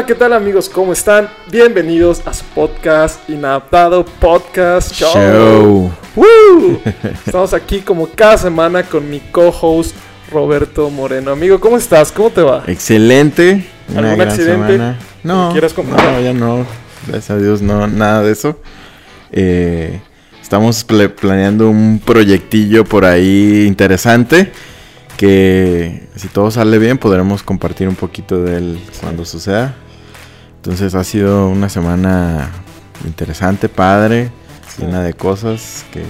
Hola, ¿qué tal amigos? ¿Cómo están? Bienvenidos a su podcast Inadaptado Podcast Show. Show. ¡Woo! Estamos aquí como cada semana con mi co-host Roberto Moreno. Amigo, ¿cómo estás? ¿Cómo te va? Excelente. Una ¿Algún gran accidente semana. No, quieras contar? no, ya no. Gracias a Dios, no, nada de eso. Eh, estamos pla- planeando un proyectillo por ahí interesante que si todo sale bien podremos compartir un poquito de él cuando suceda. Entonces ha sido una semana interesante, padre, Sí. llena de cosas que,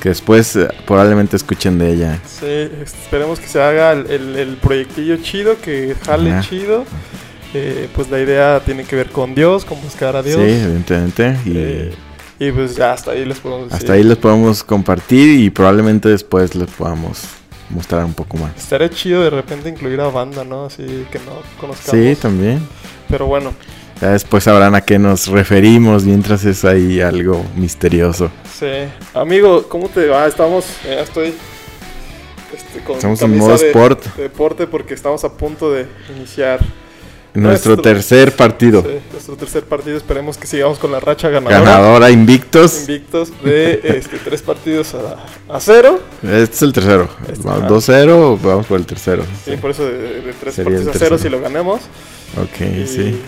que después eh, probablemente escuchen de ella. Sí, esperemos que se haga el, el- el proyectillo chido, que jale Ajá. chido. Eh, pues la idea tiene que ver con Dios, con buscar a Dios. Sí, evidentemente. Y Eh, y pues ya hasta ahí les podemos decir. hasta ahí les podemos compartir y probablemente después les podamos mostrar un poco más. Estaría chido de repente incluir a banda, ¿no? Así que no conozcamos. Sí, también. Pero bueno, Ya después sabrán a qué nos referimos mientras es ahí algo misterioso. sí. Amigo, ¿cómo te va? Estamos, ya estoy este, con Estamos en modo de- sport. de deporte porque estamos a punto de iniciar Nuestro, Nuestro- tercer partido. sí, nuestro tercer partido. Esperemos que sigamos con la racha ganadora. Ganadora, invictos. Invictos de este, tres partidos a, a cero. Este es el tercero. Este- Vamos, ah. 2-0, vamos por el tercero. Sí, Sí. por eso de, de tres Sería partidos a cero si lo ganamos. Ok, Y, sí.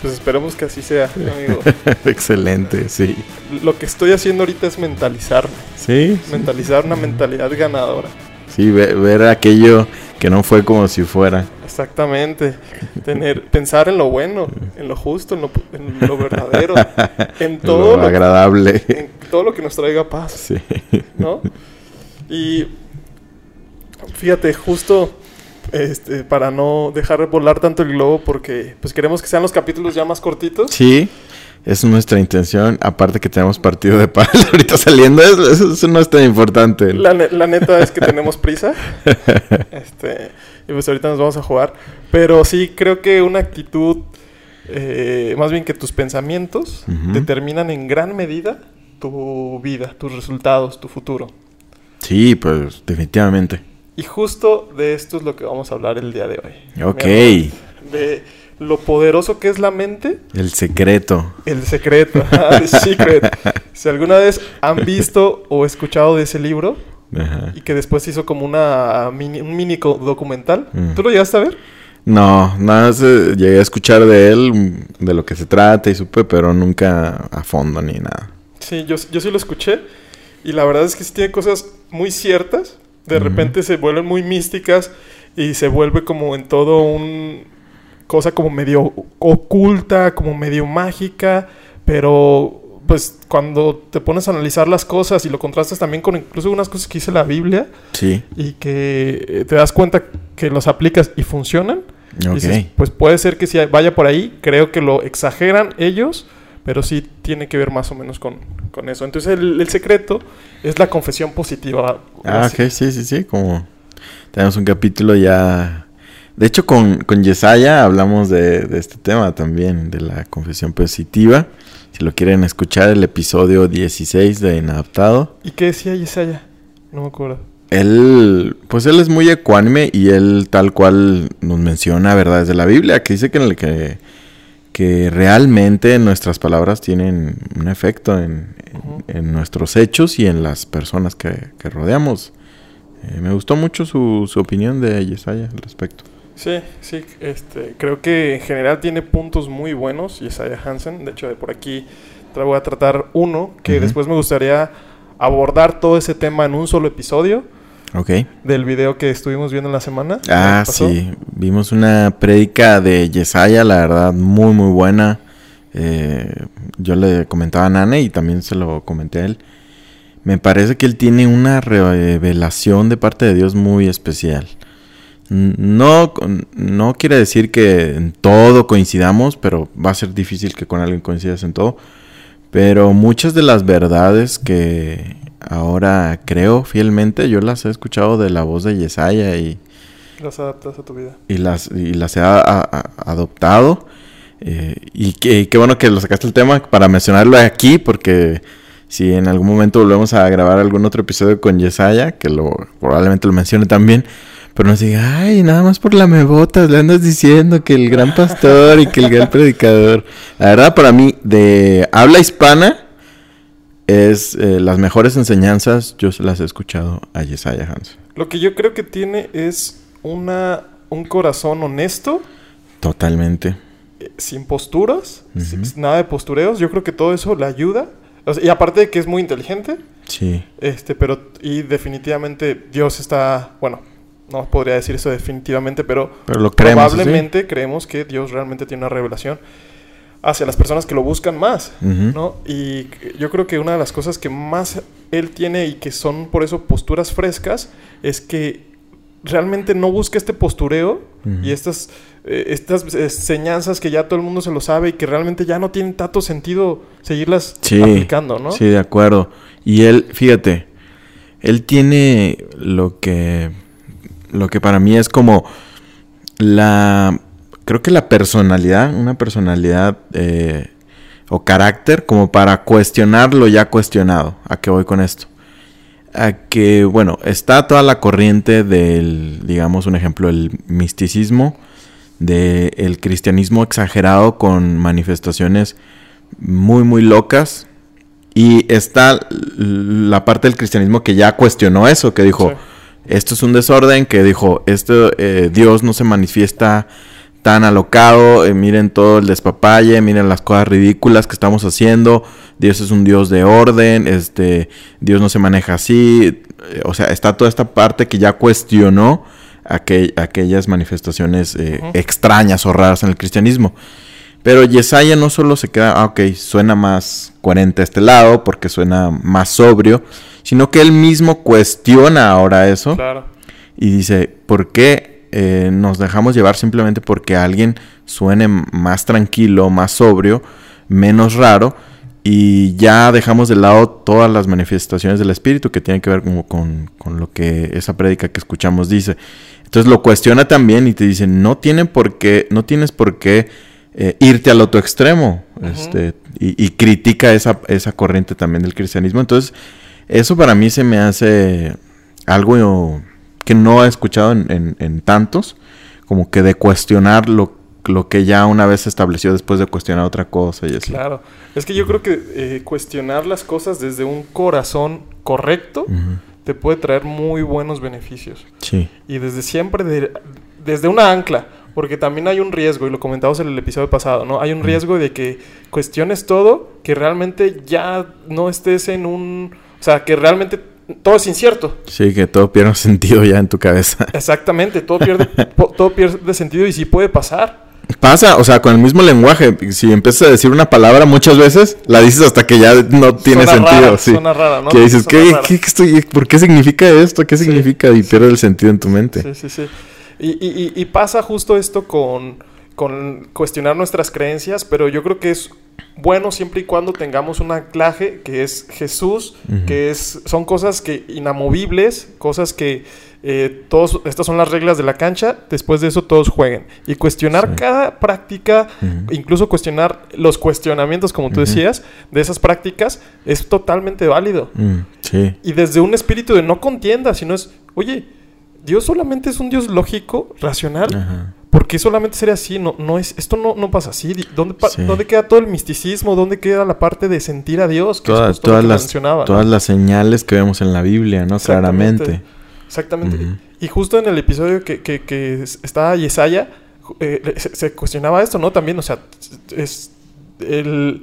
Pues esperemos que así sea, amigo. Excelente, sí. Lo que estoy haciendo ahorita es mentalizarme. Sí, Mentalizar una mentalidad ganadora. sí, ve- ver aquello que no fue como si fuera. Exactamente. Tener, pensar en lo bueno, en lo justo, en lo, en lo verdadero, en todo Lo lo, agradable. en todo lo que nos traiga paz, Sí. ¿no? Y fíjate, justo este, para no dejar volar tanto el globo, porque pues queremos que sean los capítulos ya más cortitos. Sí, es nuestra intención. Aparte que tenemos partido de paz ahorita saliendo, eso, no es tan importante. La, ne- la neta es que tenemos prisa. Este, y pues ahorita nos vamos a jugar. Pero sí creo que una actitud, eh, más bien que tus pensamientos, determinan en gran medida tu vida, tus resultados, tu futuro. Sí, pues definitivamente. Y justo de esto es lo que vamos a hablar el día de hoy. Ok. De lo poderoso que es la mente, el secreto. el secreto, the secret. Si alguna vez han visto o escuchado de ese libro, Ajá. y que después hizo como una mini, un mini documental. Mm. ¿Tú lo llegaste a ver? No, nada más eh, llegué a escuchar de él, mm, de lo que se trata y supe, pero nunca a fondo ni nada. Sí, yo, yo sí lo escuché. Y la verdad es que sí tiene cosas muy ciertas. De repente se vuelven muy místicas y se vuelve como en todo un... Cosa como medio oculta, como medio mágica. Pero pues cuando te pones a analizar las cosas y lo contrastas también con incluso unas cosas que dice la Biblia Sí, y que eh, te das cuenta que los aplicas y funcionan, ok. Dices, pues puede ser que sí vaya por ahí. Creo que lo exageran ellos, pero sí tiene que ver más o menos con, con eso. Entonces el, el secreto es la confesión positiva. Ah, Así. ok, sí, sí, sí, como tenemos un capítulo ya... De hecho, con, con Yesaya hablamos de, de este tema también, de la confesión positiva. Si lo quieren escuchar, el episodio 16 de Inadaptado. ¿Y qué decía Yesaya? No me acuerdo. Él, pues él es muy ecuánime y él tal cual nos menciona verdades de la Biblia, que dice que, en el que, que realmente nuestras palabras tienen un efecto en, en- nuestros hechos y en las personas que, que rodeamos. Eh, me gustó mucho su, su opinión de Yesaya al respecto. Sí, sí, este, creo que en general tiene puntos muy buenos Yesaya Hansen. De hecho, de por aquí voy a tratar uno que después me gustaría abordar todo ese tema en un solo episodio Ok. del video que estuvimos viendo en la semana. Ah, sí. Vimos una prédica de Yesaya, la verdad, muy, muy buena. Eh, yo le comentaba a Nane y también se lo comenté a él. Me parece que él tiene una revelación de parte de Dios muy especial. No, no quiere decir que en todo coincidamos, pero va a ser difícil que con alguien coincidas en todo. Pero muchas de las verdades que ahora creo fielmente, yo las he escuchado de la voz de Yesaya y, Las adaptas a tu vida. y las, y las he a- a- adoptado. Eh, y qué qué bueno que lo sacaste el tema para mencionarlo aquí, porque si en algún momento volvemos a grabar algún otro episodio con Yesaya, que lo probablemente lo mencione también, Pero no diga, ay, nada más por la mebotas le andas diciendo que el gran pastor y que el gran predicador. La verdad, para mí, de habla hispana, es eh, las mejores enseñanzas, yo se las he escuchado a Yesaya Hans. Lo que yo creo que tiene es una, un corazón honesto. Totalmente. eh, sin posturas, sin- nada de postureos. Yo creo que todo eso le ayuda. O sea, y aparte de que es muy inteligente, Sí. este, pero y definitivamente Dios está, bueno, no podría decir eso definitivamente, pero Pero lo creemos. probablemente creemos que Dios realmente tiene una revelación hacia las personas que lo buscan más. ¿no? Y yo creo que una de las cosas que más él tiene y que son por eso posturas frescas es que realmente no busca este postureo y estas eh, estas enseñanzas que ya todo el mundo se lo sabe y que realmente ya no tienen tanto sentido seguirlas Sí, aplicando, ¿no? Sí, de acuerdo. Y él, fíjate, él tiene lo que, lo que para mí es como la, creo que la personalidad, una personalidad eh, o carácter como para cuestionar lo ya cuestionado. ¿A qué voy con esto? A que, bueno, está toda la corriente del, digamos, un ejemplo, el misticismo, del cristianismo exagerado con manifestaciones muy, muy locas. Y está la parte del cristianismo que ya cuestionó eso, que dijo, Sí. esto es un desorden, que dijo, esto, eh, Dios no se manifiesta tan alocado, eh, miren todo el despapalle, miren las cosas ridículas que estamos haciendo, Dios es un Dios de orden, este, Dios no se maneja así, eh, o sea, está toda esta parte que ya cuestionó aquel- aquellas manifestaciones eh, extrañas o raras en el cristianismo. Pero Yesaya no solo se queda, ah, ok, suena más coherente a este lado porque suena más sobrio, sino que él mismo cuestiona ahora eso Claro. y dice, ¿por qué eh, nos dejamos llevar simplemente porque alguien suene más tranquilo, más sobrio, menos raro? Y ya dejamos de lado todas las manifestaciones del Espíritu que tienen que ver como con, con lo que esa prédica que escuchamos dice. Entonces lo cuestiona también y te dice, no, tienen por qué, no tienes por qué eh, irte al otro extremo. Este, y, y critica esa, esa corriente también del cristianismo. Entonces, eso para mí se me hace algo que no he escuchado en, en- en tantos, como que de cuestionar lo, lo que ya una vez se estableció después de cuestionar otra cosa y así. Claro. Es que yo creo que eh, cuestionar las cosas desde un corazón correcto te puede traer muy buenos beneficios. Sí, Y desde siempre, de- desde una ancla, porque también hay un riesgo, y lo comentamos en el episodio pasado, ¿no? Hay un riesgo de que cuestiones todo, que realmente ya no estés en un... O sea, que realmente todo es incierto. sí, que todo pierde sentido ya en tu cabeza. Exactamente, todo pierde, todo pierde sentido y sí puede pasar. Pasa, o sea, con el mismo lenguaje, si empiezas a decir una palabra muchas veces, la dices hasta que ya no tiene Suena sentido. rara, sí. suena rara, ¿no? Que dices, ¿qué, rara. qué- qué estoy, ¿por qué significa esto? ¿Qué Sí, significa? Y pierde el sentido en tu mente. Sí, sí, sí. Y- y- y pasa justo esto con, con cuestionar nuestras creencias, pero yo creo que es bueno siempre y cuando tengamos un anclaje que es Jesús, que es, son cosas que inamovibles, cosas que eh, todos, estas son las reglas de la cancha, después de eso todos jueguen. Y cuestionar Sí. cada práctica, incluso cuestionar los cuestionamientos, como tú decías, de esas prácticas, es totalmente válido. Mm, sí, Y desde un espíritu de no contienda, sino es, oye, Dios solamente es un Dios lógico, racional. ¿Por qué solamente sería así? No, no es, esto no, no pasa así. ¿Dónde, pa- Sí. ¿Dónde queda todo el misticismo? ¿Dónde queda la parte de sentir a Dios? Que es Todas, justo lo todas, que las, mencionaba, ¿no? todas las señales que vemos en la Biblia, ¿no? Exactamente. Claramente. Exactamente. Y justo en el episodio que, que, que es- estaba Yesaya, eh, se, se cuestionaba esto, ¿no? También, o sea, es el...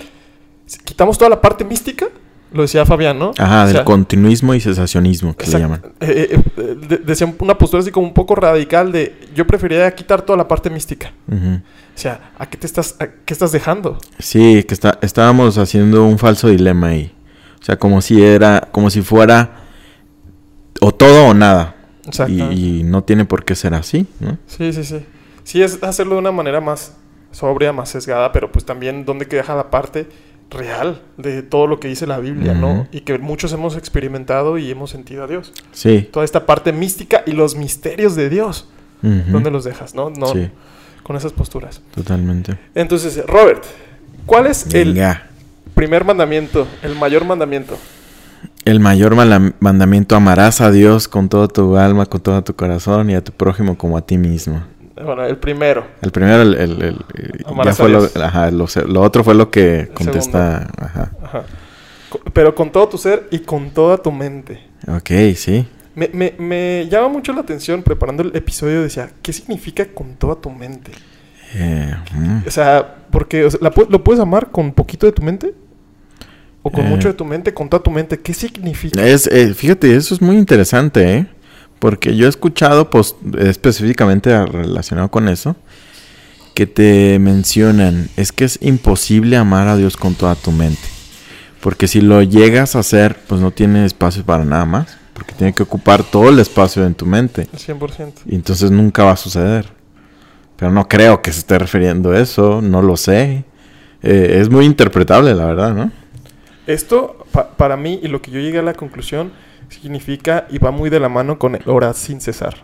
Quitamos toda la parte mística, lo decía Fabián, ¿no? Ajá, O del continuismo y cesacionismo, que le Exact- llaman. eh, eh, eh, de- decían una postura así como un poco radical de yo preferiría quitar toda la parte mística. O sea, ¿a qué te estás, a qué estás dejando? Sí, que está, estábamos haciendo un falso dilema ahí. O sea, como si era, como si fuera o todo o nada. Exacto. Y, y no tiene por qué ser así, ¿no? Sí, sí, sí. Sí, es hacerlo de una manera más sobria, más sesgada, pero pues también donde que deja la parte real de todo lo que dice la Biblia, ¿no? Y que muchos hemos experimentado y hemos sentido a Dios. Sí. Toda esta parte mística y los misterios de Dios. ¿dónde los dejas, no? No, Sí, con esas posturas. totalmente. Entonces, Robert, ¿cuál es el primer mandamiento, el mayor mandamiento? El mayor mandamiento, amarás a Dios con todo tu alma, con todo tu corazón y a tu prójimo como a ti mismo. Bueno, el primero. El primero, el, el- el- ya fue lo, ajá, lo, otro fue lo que contesta. Ajá. Pero con todo tu ser y con toda tu mente. Ok, sí. Me, me, me llama mucho la atención preparando el episodio. Decía, ¿qué significa con toda tu mente? Eh, mm. O sea, porque o sea, ¿la pu- ¿lo puedes amar con poquito de tu mente? ¿O con Eh. mucho de tu mente? ¿Con toda tu mente? ¿Qué significa? Es, eh, fíjate, eso es muy interesante, ¿eh? Porque yo he escuchado, pues, específicamente relacionado con eso, que te mencionan, es que es imposible amar a Dios con toda tu mente. Porque si lo llegas a hacer, pues no tiene espacio para nada más. Porque tiene que ocupar todo el espacio en tu mente. El 100%. Y entonces nunca va a suceder. Pero no creo que se esté refiriendo a eso, no lo sé. Eh, es muy interpretable, la verdad, ¿no? Esto, pa- para mí, y lo que yo llegué a la conclusión, significa y va muy de la mano con el orar sin cesar.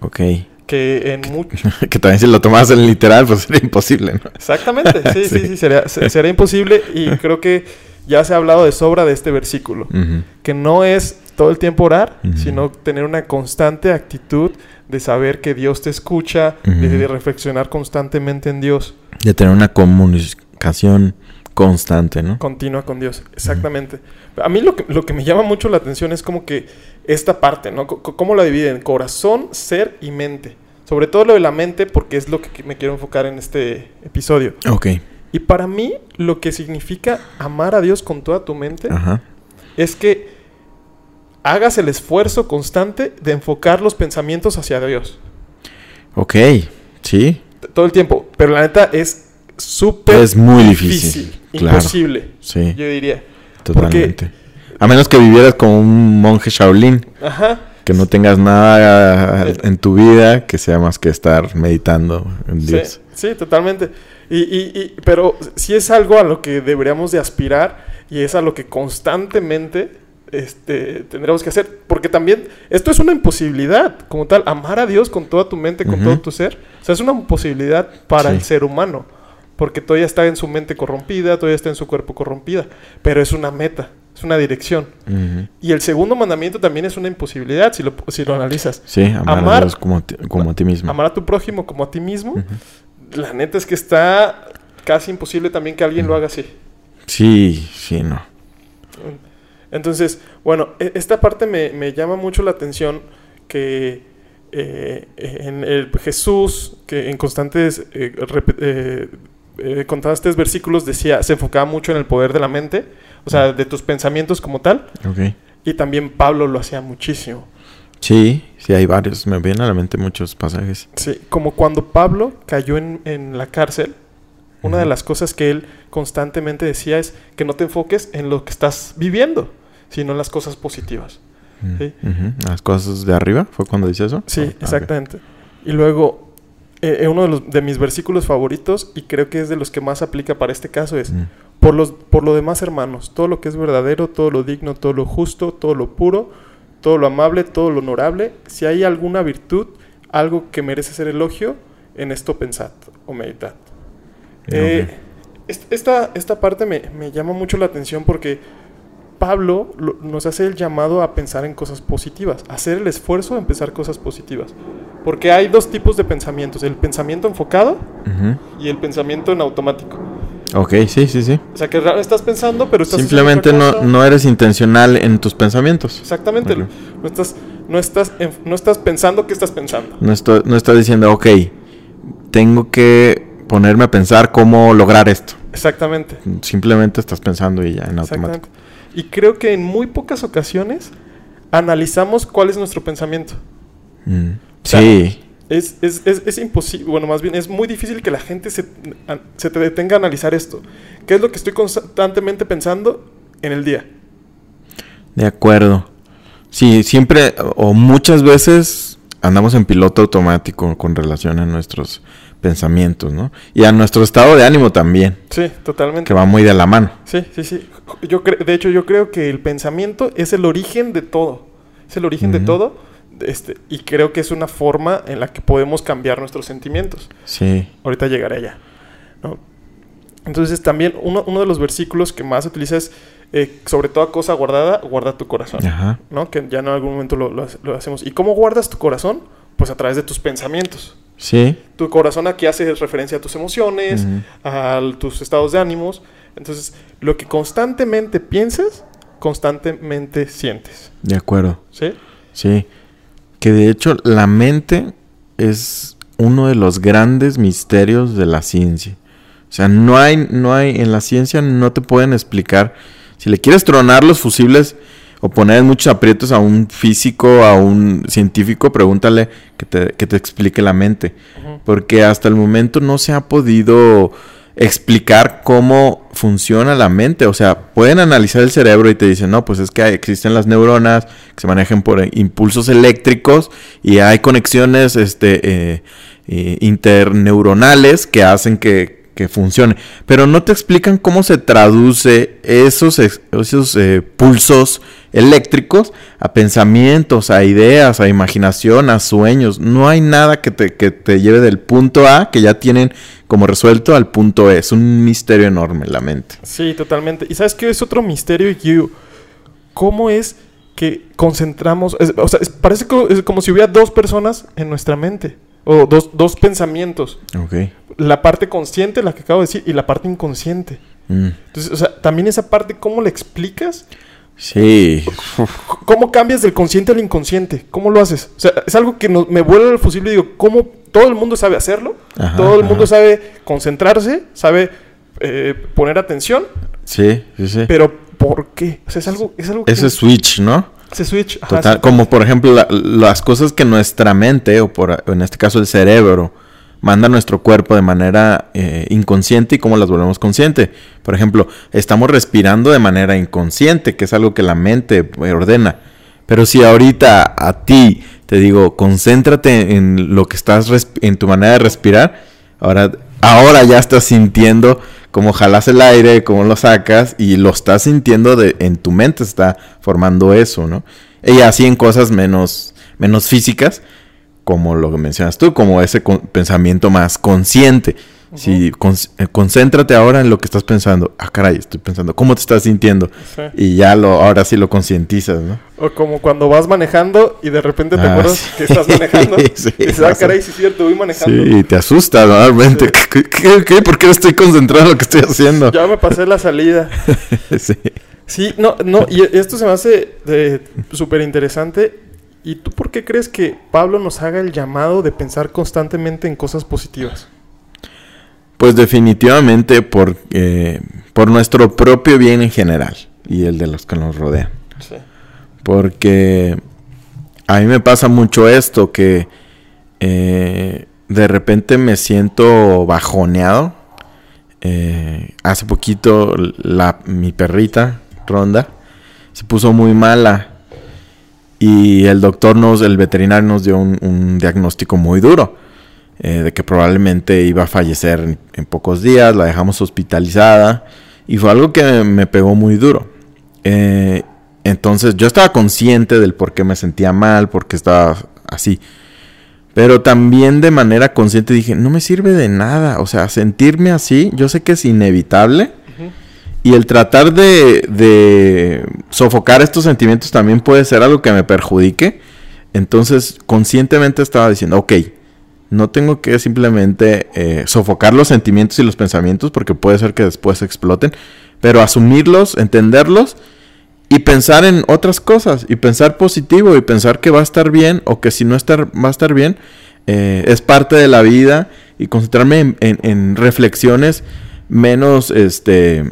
Ok. Que en mucho... que también si lo tomas en literal, pues sería imposible, ¿no? Exactamente, sí, sí, Sí. sí, sería, se- sería imposible y creo que ya se ha hablado de sobra de este versículo. Ujú. Que no es todo el tiempo orar, Ujú. sino tener una constante actitud de saber que Dios te escucha, de, Ujú. de reflexionar constantemente en Dios, De tener una comunicación constante, ¿no? continua con Dios. Exactamente. A mí lo que, lo que me llama mucho la atención es como que esta parte, ¿no? C- ¿Cómo la dividen? Corazón, ser y mente. Sobre todo lo de la mente porque es lo que me quiero enfocar en este episodio. Ok. Y para mí lo que significa amar a Dios con toda tu mente Ajá. es que hagas el esfuerzo constante de enfocar los pensamientos hacia Dios. Ok. Sí. T- Todo el tiempo. Pero la neta es súper Es muy difícil, claro. Imposible, Sí. yo diría. Totalmente. A menos que vivieras como un monje Shaolin, Ajá. que no tengas nada en tu vida que sea más que estar meditando en Dios. sí, totalmente. Y, y- y- pero sí es algo a lo que deberíamos de aspirar y es a lo que constantemente este, tendremos que hacer. Porque también esto es una imposibilidad como tal. Amar a Dios con toda tu mente, con todo tu ser. O sea, es una imposibilidad para Sí. el ser humano. Porque todavía está en su mente corrompida, todavía está en su cuerpo corrompida. Pero es una meta, es una dirección. Y el segundo mandamiento también es una imposibilidad si lo, si lo analizas. Sí, amar, Amar- a Dios como, a ti- como a ti mismo. Amar a tu prójimo como a ti mismo. La neta es que está casi imposible también que alguien lo haga así. Sí, sí, no. Entonces, bueno, e- esta parte me, me llama mucho la atención que eh, en el Jesús, que en constantes eh, rep- eh, eh, contrastes versículos decía, se enfocaba mucho en el poder de la mente, o sea, de tus pensamientos como tal, y también Pablo lo hacía muchísimo. Sí, sí, hay varios. Me vienen a la mente muchos pasajes. Sí, como cuando Pablo cayó en, en la cárcel, una de las cosas que él constantemente decía es que no te enfoques en lo que estás viviendo, sino en las cosas positivas. Mm, Sí. Las cosas de arriba, ¿fue cuando dice eso? Sí, Ah, exactamente. Y luego, eh, uno de, los, de mis versículos favoritos, y creo que es de los que más aplica para este caso, es, Mm, por, los, por lo demás, hermanos, todo lo que es verdadero, todo lo digno, todo lo justo, todo lo puro, todo lo amable, todo lo honorable, si hay alguna virtud, algo que merece ser elogio, en esto pensad o meditad. Eh, est- esta, esta parte me, me llama mucho la atención porque Pablo lo- nos hace el llamado a pensar en cosas positivas, hacer el esfuerzo en pensar cosas positivas. Porque hay dos tipos de pensamientos, el pensamiento enfocado y el pensamiento en automático. Ok, sí, sí, sí. O sea, que realmente estás pensando, pero estás Simplemente no, no eres intencional en tus pensamientos. Exactamente. No estás, no, estás, no estás pensando que estás pensando. No, estoy, no estás diciendo, ok, tengo que ponerme a pensar cómo lograr esto. Exactamente. Simplemente estás pensando y ya en automático. Y creo que en muy pocas ocasiones analizamos cuál es nuestro pensamiento. Mm, Sí, Es, es, es, es imposible, bueno, más bien es muy difícil que la gente se, se te detenga a analizar esto. ¿Qué es lo que estoy constantemente pensando en el día? de acuerdo. Sí, siempre o muchas veces andamos en piloto automático con relación a nuestros pensamientos, ¿no? Y a nuestro estado de ánimo también, Sí, totalmente. que va muy de la mano. Sí, sí, sí. Yo de hecho, yo creo que el pensamiento es el origen de todo. Es el origen de todo. Este, y creo que es una forma en la que podemos cambiar nuestros sentimientos. Sí. Ahorita llegaré allá. ¿no? Entonces también uno, uno de los versículos que más utiliza es eh, sobre toda cosa guardada, guarda tu corazón. Ajá. ¿No? Que ya en algún momento lo, lo hace- lo hacemos. ¿Y cómo guardas tu corazón? Pues a través de tus pensamientos. Sí. Tu corazón aquí hace referencia a tus emociones, a tus estados de ánimos. Entonces, lo que constantemente piensas, constantemente sientes. De acuerdo. ¿Sí? Sí. Que de hecho la mente es uno de los grandes misterios de la ciencia. O sea, no hay, no hay, en la ciencia no te pueden explicar. Si le quieres tronar los fusibles o poner en muchos aprietos a un físico, a un científico, pregúntale que te, que te explique la mente. Porque hasta el momento no se ha podido explicar cómo funciona la mente. O sea, pueden analizar el cerebro y te dicen, no, pues es que existen las neuronas que se manejan por impulsos eléctricos y hay conexiones este, eh, eh, interneuronales que hacen que, que funcione. Pero no te explican cómo se traduce esos, esos eh, pulsos eléctricos a pensamientos, a ideas, a imaginación, a sueños. No hay nada que te, que te lleve del punto A, que ya tienen como resuelto, al punto E. Es un misterio enorme la mente. Sí, totalmente. ¿Y sabes qué es otro misterio, Yu? ¿Cómo es que concentramos? es- o sea, es- parece co- es como si hubiera dos personas en nuestra mente. O dos, dos pensamientos. Ok. La parte consciente, la que acabo de decir, y la parte inconsciente. Mm. Entonces, o sea, también esa parte, ¿cómo la explicas? Sí. ¿Cómo cambias del consciente al inconsciente? ¿Cómo lo haces? O sea, es algo que no- me vuelve al fusible y digo, ¿cómo todo el mundo sabe hacerlo? Ajá, todo el mundo sabe concentrarse, sabe eh, poner atención, Sí, sí, sí. pero ¿por qué? O sea, es algo, es algo que... Ese switch, ¿no? Ese switch. ajá, Total, sí. como por ejemplo la- las cosas que nuestra mente, o por, en este caso el cerebro, manda nuestro cuerpo de manera eh, inconsciente y cómo las volvemos consciente. Por ejemplo, estamos respirando de manera inconsciente, que es algo que la mente eh, ordena. Pero si ahorita a ti te digo, concéntrate en lo que estás, en tu manera de respirar, ahora, ahora ya estás sintiendo cómo jalas el aire, cómo lo sacas y lo estás sintiendo de, en tu mente está formando eso, ¿no? Y así en cosas menos, menos físicas, como lo que mencionas tú, como ese pensamiento más consciente. Si con- eh, concéntrate ahora en lo que estás pensando. Ah, caray, estoy pensando. ¿Cómo te estás sintiendo? Sí. Y ya lo, ahora sí lo concientizas, ¿no? O como cuando vas manejando y de repente te Ah, acuerdas sí. que estás manejando. Sí, y dices, ah, caray, sí es cierto, voy manejando. Sí, te asusta normalmente. Sí. ¿Qué, qué, qué? por qué no estoy concentrado en lo que estoy haciendo? Ya me pasé la salida. Sí. Sí, no, no, y esto se me hace eh, súper interesante. ¿Y tú por qué crees que Pablo nos haga el llamado de pensar constantemente en cosas positivas? Pues definitivamente por, eh, por nuestro propio bien en general y el de los que nos rodean. Sí. Porque a mí me pasa mucho esto, que eh, de repente me siento bajoneado. Eh, hace poquito la, mi perrita, Ronda, se puso muy mala. Y el doctor nos, el veterinario nos dio un, diagnóstico muy duro. eh, de que probablemente iba a fallecer en, en pocos días. La dejamos hospitalizada. Y fue algo que me, me pegó muy duro. Eh, entonces yo estaba consciente del por qué me sentía mal, por qué estaba así. Pero también de manera consciente dije, no me sirve de nada. O sea, sentirme así, yo sé que es inevitable. Y el tratar de, de sofocar estos sentimientos también puede ser algo que me perjudique. Entonces, conscientemente estaba diciendo, ok, no tengo que simplemente eh, sofocar los sentimientos y los pensamientos porque puede ser que después exploten, pero asumirlos, entenderlos y pensar en otras cosas y pensar positivo y pensar que va a estar bien o que si no estar, va a estar bien eh, es parte de la vida y concentrarme en, en- en reflexiones menos este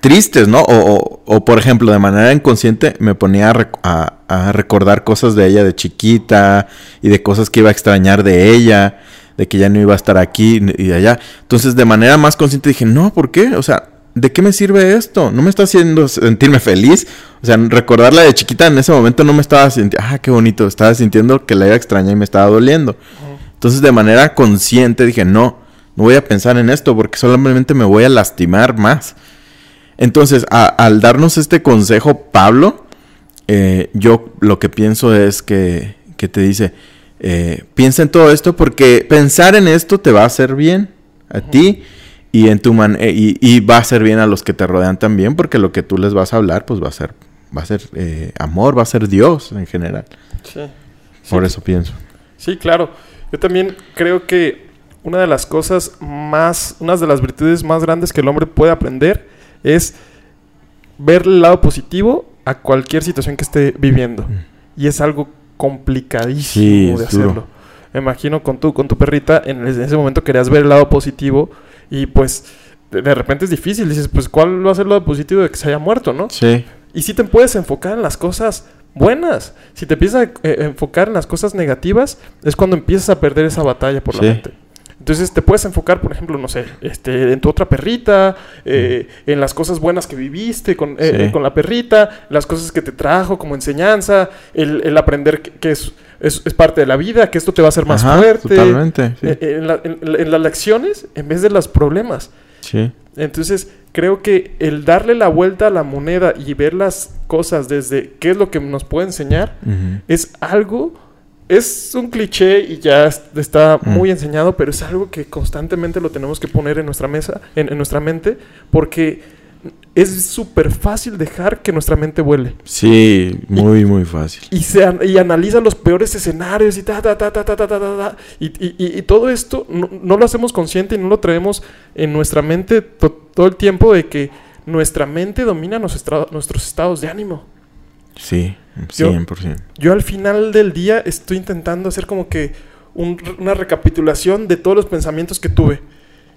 tristes, ¿no? O, o- o, por ejemplo, de manera inconsciente me ponía a, rec- a- a recordar cosas de ella de chiquita y de cosas que iba a extrañar de ella, de que ya no iba a estar aquí y de allá. Entonces, de manera más consciente dije, no, ¿por qué? O sea, ¿de qué me sirve esto? No me está haciendo sentirme feliz. O sea, recordarla de chiquita en ese momento no me estaba sintiendo, ah, qué bonito, estaba sintiendo que la iba a extrañar y me estaba doliendo. Entonces, de manera consciente dije, no, no voy a pensar en esto porque solamente me voy a lastimar más. Entonces, a- al darnos este consejo, Pablo, eh, yo lo que pienso es que, que te dice, eh, piensa en todo esto porque pensar en esto te va a hacer bien a ti y en tu man eh, y, y, va a ser bien a los que te rodean también, porque lo que tú les vas a hablar, pues va a ser, va a ser eh, amor, va a ser Dios en general. Sí. Por eso pienso. Sí, claro. Yo también creo que una de las cosas más, una de las virtudes más grandes que el hombre puede aprender es ver el lado positivo a cualquier situación que esté viviendo. Mm. Y es algo complicadísimo de hacerlo. Me imagino con tu, con tu perrita, en ese momento querías ver el lado positivo y pues de repente es difícil. Dices, pues ¿cuál va a ser el lado positivo de que se haya muerto, no? Sí. Y si te puedes enfocar en las cosas buenas. Si te empiezas a eh, enfocar en las cosas negativas, es cuando empiezas a perder esa batalla por la mente. Entonces te puedes enfocar, por ejemplo, no sé, este, en tu otra perrita, eh, en las cosas buenas que viviste con, eh, con, la perrita, las cosas que te trajo como enseñanza, el, aprender que, es, es, parte de la vida, que esto te va a hacer más fuerte. Totalmente. En, en, las lecciones en vez de los problemas. Sí. Entonces, creo que el darle la vuelta a la moneda y ver las cosas desde qué es lo que nos puede enseñar es algo, es un cliché y ya está mm. muy enseñado, pero es algo que constantemente lo tenemos que poner en nuestra mesa, en, nuestra mente, porque es súper fácil dejar que nuestra mente vuele. Sí, muy, muy fácil. Y, se, y analiza los peores escenarios y ta, ta, ta, ta, ta, ta, ta, ta y, y, y, todo esto no, no, lo hacemos consciente y no lo traemos en nuestra mente todo el tiempo de que nuestra mente domina nuestro, nuestros estados de ánimo. Sí, 100%. Yo, al final del día estoy intentando hacer como que una recapitulación de todos los pensamientos que tuve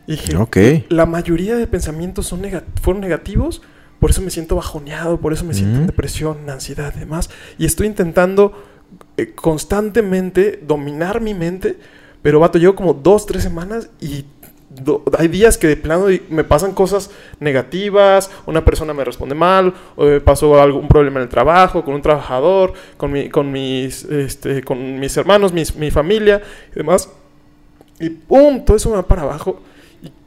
dije, la mayoría de pensamientos son fueron negativos, por eso me siento bajoneado, por eso me siento en depresión, ansiedad y demás. Y estoy intentando eh, constantemente dominar mi mente, pero vato, llevo como dos, tres semanas y hay días que de plano me pasan cosas negativas, una persona me responde mal, o me pasó algún problema en el trabajo, con un trabajador, con, mi, con, mis, este, con mis hermanos, mi familia y demás. Y ¡pum! Todo eso me va para abajo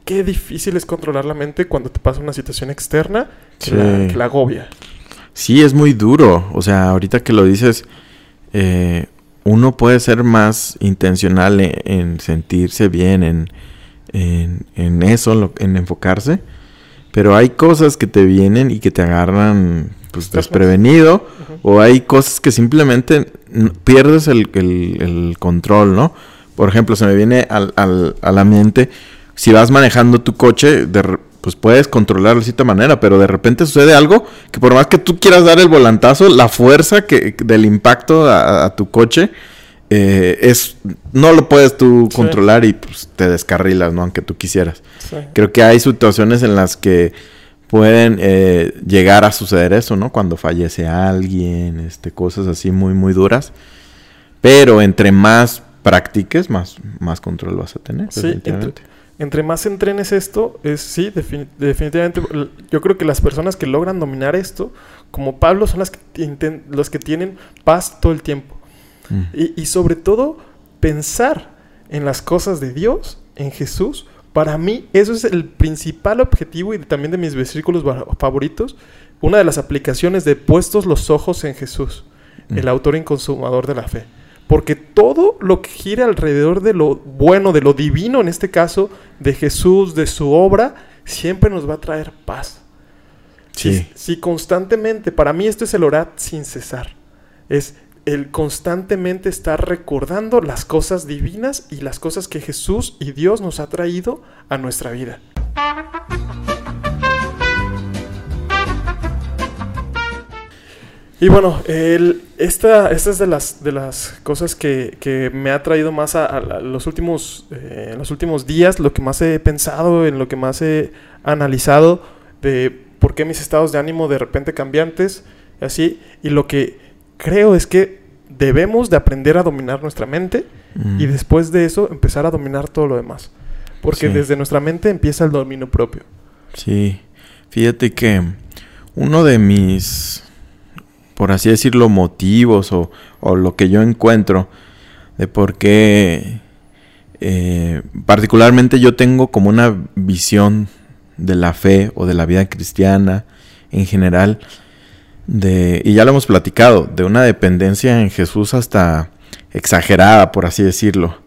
qué difícil es controlar la mente cuando te pasa una situación externa que, la, agobia. Sí, es muy duro. O sea, ahorita que lo dices, eh, uno puede ser más intencional e, en, sentirse bien, en, en, eso, en enfocarse. Pero hay cosas que te vienen y que te agarran pues, desprevenido. O hay cosas que simplemente pierdes el, el, control, ¿no? Por ejemplo, se me viene al, al, a la mente si vas manejando tu coche, pues puedes controlarlo de cierta manera, pero de repente sucede algo que por más que tú quieras dar el volantazo, la fuerza que, del impacto a, tu coche eh, es no lo puedes tú controlar y pues te descarrilas, ¿no? Aunque tú quisieras. Creo que hay situaciones en las que pueden eh, llegar a suceder eso, ¿no? Cuando fallece alguien, este, cosas así muy, muy duras. Pero entre más practiques, más, más control vas a tener. Sí, entre más entrenes esto, es sí, definitivamente. Yo creo que las personas que logran dominar esto, como Pablo, son las que los que tienen paz todo el tiempo. Mm. Y, sobre todo, pensar en las cosas de Dios, en Jesús. Para mí, eso es el principal objetivo y también de mis versículos favoritos. Una de las aplicaciones de puestos los ojos en Jesús, mm. el autor y consumador de la fe. Porque todo lo que gira alrededor de lo bueno, de lo divino en este caso, de Jesús, de su obra, siempre nos va a traer paz. Sí. Si, constantemente, para mí esto es el orar sin cesar. Es el constantemente estar recordando las cosas divinas y las cosas que Jesús y Dios nos ha traído a nuestra vida. Y bueno, esta, esta es de las, de las cosas que, me ha traído más a, los, últimos, eh, los últimos días, lo que más he pensado, en lo que más he analizado de por qué mis estados de ánimo de repente cambiantes, así, y lo que creo es que debemos de aprender a dominar nuestra mente mm. y después de eso empezar a dominar todo lo demás. Porque desde nuestra mente empieza el dominio propio. Sí, fíjate que uno de mis por así decirlo, motivos o, lo que yo encuentro de por qué eh, particularmente yo tengo como una visión de la fe o de la vida cristiana en general de y ya lo hemos platicado de una dependencia en Jesús hasta exagerada por así decirlo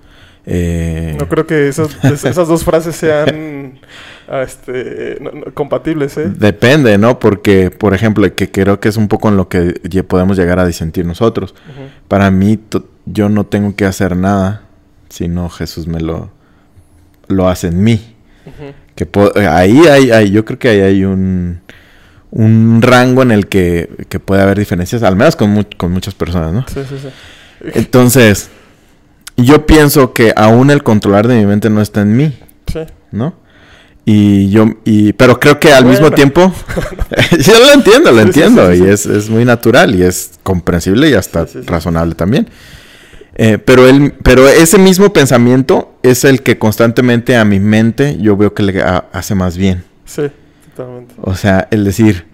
eh, no creo que esas, esas dos frases sean ah, este, no- no, compatibles, ¿eh? Depende, ¿no? Porque, por ejemplo, que creo que es un poco en lo que podemos llegar a disentir nosotros. Para mí, yo no tengo que hacer nada, sino Jesús me lo, lo hace en mí. Que eh, ahí hay, hay- yo creo que ahí hay un, un rango en el que, que puede haber diferencias, al menos con, mu- con muchas personas, ¿no? Sí, sí, sí. Entonces, yo pienso que aún el controlar de mi mente no está en mí, Sí. ¿no? Y yo, y, pero creo que al Bueno. mismo tiempo, yo lo entiendo, lo Sí, entiendo, sí, sí, y. Es, es muy natural y es comprensible y hasta razonable también. Eh, pero, el, pero ese mismo pensamiento es el que constantemente a mi mente yo veo que le ha- hace más bien. Sí, totalmente. O sea, el decir,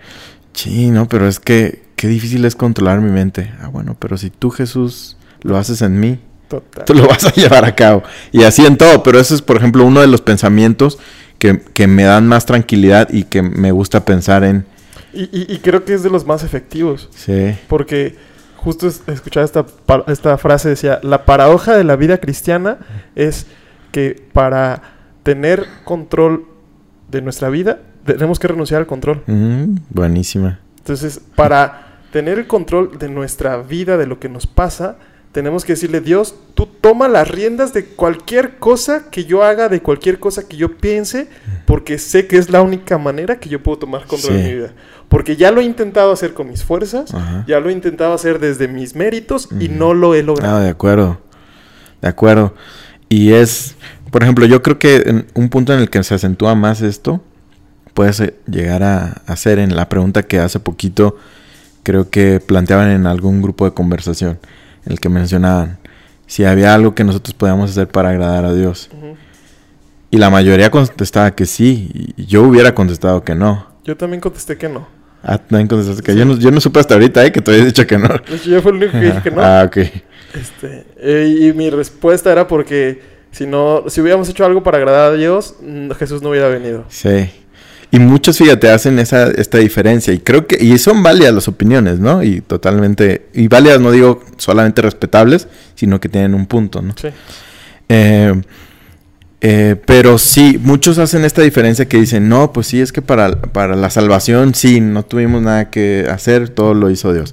sí, no, pero es que qué difícil es controlar mi mente. Ah, bueno, pero si tú, Jesús, lo haces en mí, Total. tú lo vas a llevar a cabo. Y así en todo, pero ese es, por ejemplo, uno de los pensamientos que, que me dan más tranquilidad y que me gusta pensar en, Y, y, y creo que es de los más efectivos. sí, Porque justo es- escuchaba esta, esta frase, decía, la paradoja de la vida cristiana es que para tener control de nuestra vida, tenemos que renunciar al control. Mm, buenísima. Entonces, para tener el control de nuestra vida, de lo que nos pasa, tenemos que decirle, Dios, tú toma las riendas de cualquier cosa que yo haga, de cualquier cosa que yo piense, porque sé que es la única manera que yo puedo tomar control de mi vida. Porque ya lo he intentado hacer con mis fuerzas, Ajá. ya lo he intentado hacer desde mis méritos y no lo he logrado. Ah, de acuerdo. De acuerdo. Y es, por ejemplo, yo creo que en un punto en el que se acentúa más esto, puede ser- llegar a hacer en la pregunta que hace poquito creo que planteaban en algún grupo de conversación, en el que mencionaban si había algo que nosotros podíamos hacer para agradar a Dios. Y la mayoría contestaba que sí, y yo hubiera contestado que no. Yo también contesté que no. Ah, también contestaste que yo, no, yo no supe hasta ahorita eh, que te había dicho que no. Yo fue el único que dije que no. Ah, ok. Este, eh, y mi respuesta era porque si no, si hubiéramos hecho algo para agradar a Dios, mm, Jesús no hubiera venido. Sí. Y muchos, fíjate, hacen esa, esta diferencia. Y creo que, y son válidas las opiniones, ¿no? Y totalmente, y válidas no digo solamente respetables, sino que tienen un punto, ¿no? Sí. Eh, eh, pero sí, muchos hacen esta diferencia que dicen, no, pues sí, es que para, para la salvación, sí, no tuvimos nada que hacer, todo lo hizo Dios.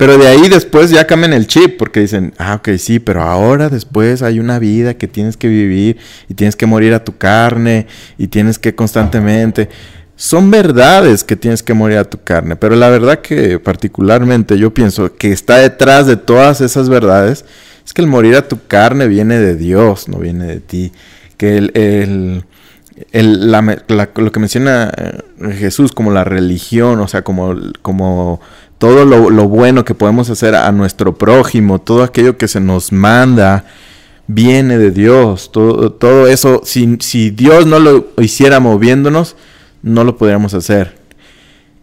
Pero de ahí después ya cambian el chip porque dicen, ah, ok, sí, pero ahora después hay una vida que tienes que vivir y tienes que morir a tu carne y tienes que constantemente... Son verdades que tienes que morir a tu carne, pero la verdad que particularmente yo pienso que está detrás de todas esas verdades es que el morir a tu carne viene de Dios, no viene de ti. Que el, el- el- lo que menciona eh, Jesús como la religión, o sea, como, como todo lo, lo bueno que podemos hacer a nuestro prójimo, todo aquello que se nos manda, viene de Dios. Todo, todo eso, si, si Dios no lo hiciera moviéndonos, no lo podríamos hacer.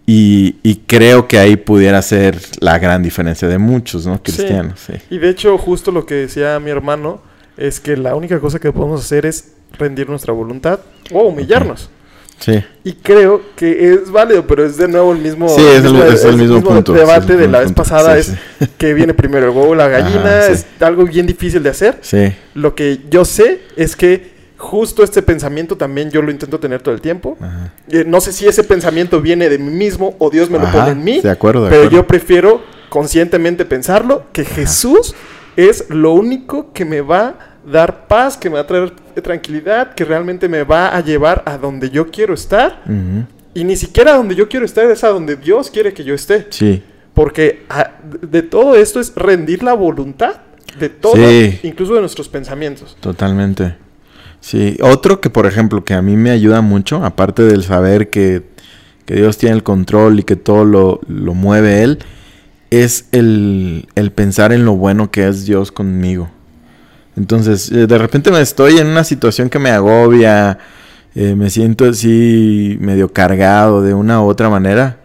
Y, y creo que ahí pudiera ser la gran diferencia de muchos, ¿no? Cristianos, sí. Y de hecho, justo lo que decía mi hermano es que la única cosa que podemos hacer es rendir nuestra voluntad o humillarnos. Sí. Y creo que es válido, pero es de nuevo el mismo, Sí, es el- mismo- es el mismo punto, debate el de la vez punto. pasada. Sí, es sí. que viene primero el huevo o la gallina. Ajá. Es algo bien difícil de hacer. Sí. Lo que yo sé es que justo este pensamiento también yo lo intento tener todo el tiempo. Eh, no sé si ese pensamiento viene de mí mismo o Dios me lo pone en mí. De acuerdo, de Pero acuerdo. yo prefiero conscientemente pensarlo que Jesús es lo único que me va a dar paz, que me va a traer tranquilidad, que realmente me va a llevar a donde yo quiero estar. Y ni siquiera a donde yo quiero estar es a donde Dios quiere que yo esté. Sí. Porque a- de todo esto es rendir la voluntad de todo, Sí. incluso de nuestros pensamientos. Totalmente. Sí, otro que por ejemplo que a mí me ayuda mucho, aparte del saber que, que Dios tiene el control y que todo lo, lo mueve Él, es el, el pensar en lo bueno que es Dios conmigo. Entonces, eh, de repente me estoy en una situación que me agobia, eh, me siento así medio cargado de una u otra manera.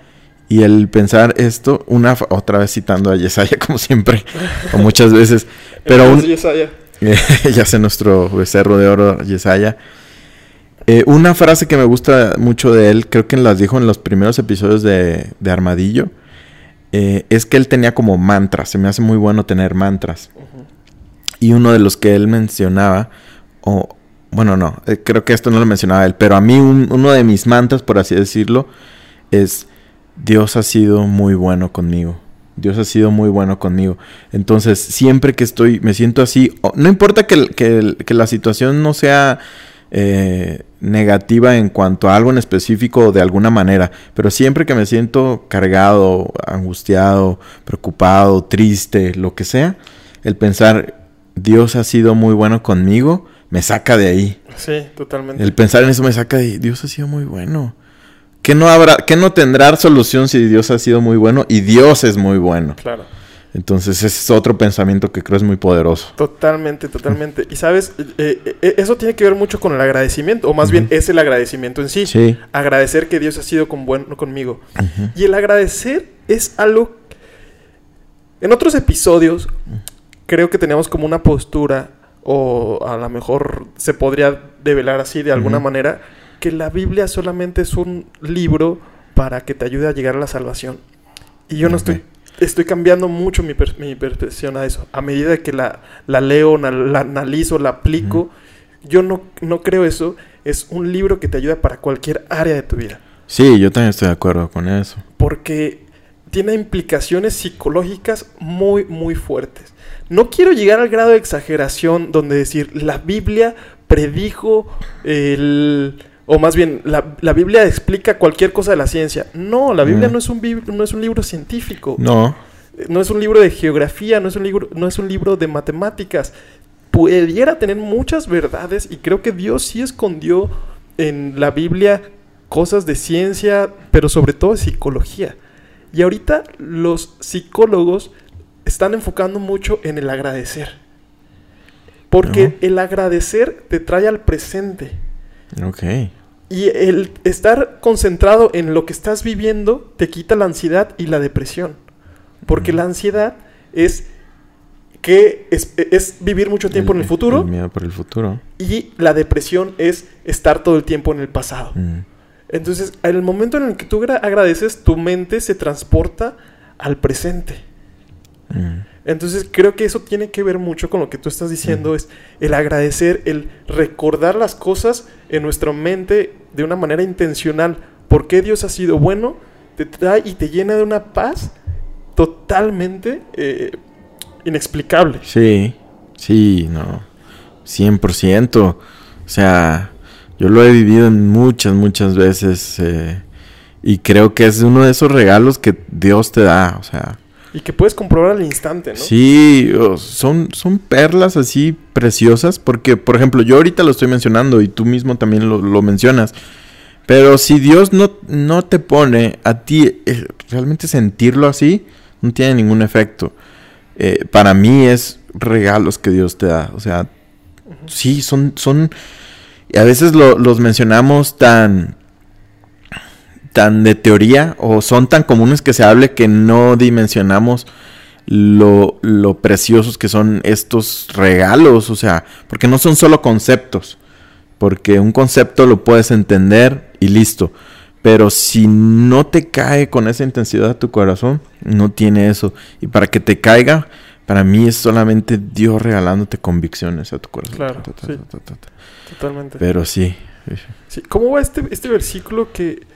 Y el pensar esto, una otra vez citando a Yesaya como siempre, o muchas veces, pero un, Yesaya, ya sé nuestro becerro de oro, Yesaya. Eh, una frase que me gusta mucho de él, creo que las dijo en los primeros episodios de, de Armadillo, eh, es que él tenía como mantras. Se me hace muy bueno tener mantras. Y uno de los que él mencionaba, o bueno, no, eh, creo que esto no lo mencionaba él, pero a mí uno de mis mantas, por así decirlo, es Dios ha sido muy bueno conmigo. Dios ha sido muy bueno conmigo. Entonces, siempre que estoy, me siento así, no importa que, que, la situación no sea eh, negativa en cuanto a algo en específico de alguna manera, pero siempre que me siento cargado, angustiado, preocupado, triste, lo que sea, el pensar, Dios ha sido muy bueno conmigo, me saca de ahí. Sí, totalmente. El pensar en eso me saca de Dios ha sido muy bueno. ¿Qué no habrá, qué no tendrá solución si Dios ha sido muy bueno y Dios es muy bueno? Claro. Entonces ese es otro pensamiento que creo es muy poderoso. Totalmente, totalmente. Y sabes, eh, eh, eso tiene que ver mucho con el agradecimiento, o más bien es el agradecimiento en sí. Sí. Agradecer que Dios ha sido con bueno conmigo. Y el agradecer es algo... En otros episodios creo que teníamos como una postura, o a lo mejor se podría develar así de alguna manera, que la Biblia solamente es un libro para que te ayude a llegar a la salvación. Y yo no estoy estoy cambiando mucho mi, percepción a eso. A medida que la, la leo, la, analizo, la aplico, yo no, no creo eso. Es un libro que te ayuda para cualquier área de tu vida. Sí, yo también estoy de acuerdo con eso. Porque tiene implicaciones psicológicas muy, muy fuertes. No quiero llegar al grado de exageración donde decir la Biblia predijo el o más bien, la, Biblia explica cualquier cosa de la ciencia. No, la Biblia mm. no, es un, no es un libro científico. No. No es un libro de geografía, no es un libro, no es un libro de matemáticas. Pudiera tener muchas verdades y creo que Dios sí escondió en la Biblia cosas de ciencia, pero sobre todo de psicología. Y ahorita los psicólogos están enfocando mucho en el agradecer. Porque el agradecer te trae al presente. Ok. Y el estar concentrado en lo que estás viviendo te quita la ansiedad y la depresión. Porque la ansiedad es que es, vivir mucho tiempo en el futuro. El miedo por el futuro. Y la depresión es estar todo el tiempo en el pasado. Entonces, en el momento en el que tú agradeces, tu mente se transporta al presente. Entonces creo que eso tiene que ver mucho con lo que tú estás diciendo, es el agradecer, el recordar las cosas en nuestra mente de una manera intencional. Porque Dios ha sido bueno, te trae y te llena de una paz totalmente eh, inexplicable. Sí, sí, no, 100%. O sea, yo lo he vivido muchas, muchas veces eh, y creo que es uno de esos regalos que Dios te da, o sea y que puedes comprobar al instante, ¿no? Sí, son, son perlas así preciosas, porque, por ejemplo, yo ahorita lo estoy mencionando y tú mismo también lo, mencionas. Pero si Dios no, no te pone a ti eh, realmente sentirlo así, no tiene ningún efecto. Eh, para mí es regalos que Dios te da. O sea, sí, son, son. Y a veces los mencionamos tan, tan de teoría o son tan comunes que se hable que no dimensionamos lo, lo preciosos que son estos regalos, o sea, porque no son solo conceptos, porque un concepto lo puedes entender y listo, pero si no te cae con esa intensidad tu corazón, no tiene eso, y para que te caiga, para mí es solamente Dios regalándote convicciones a tu corazón. Claro, totalmente. Pero sí. sí. ¿Cómo va este, este versículo que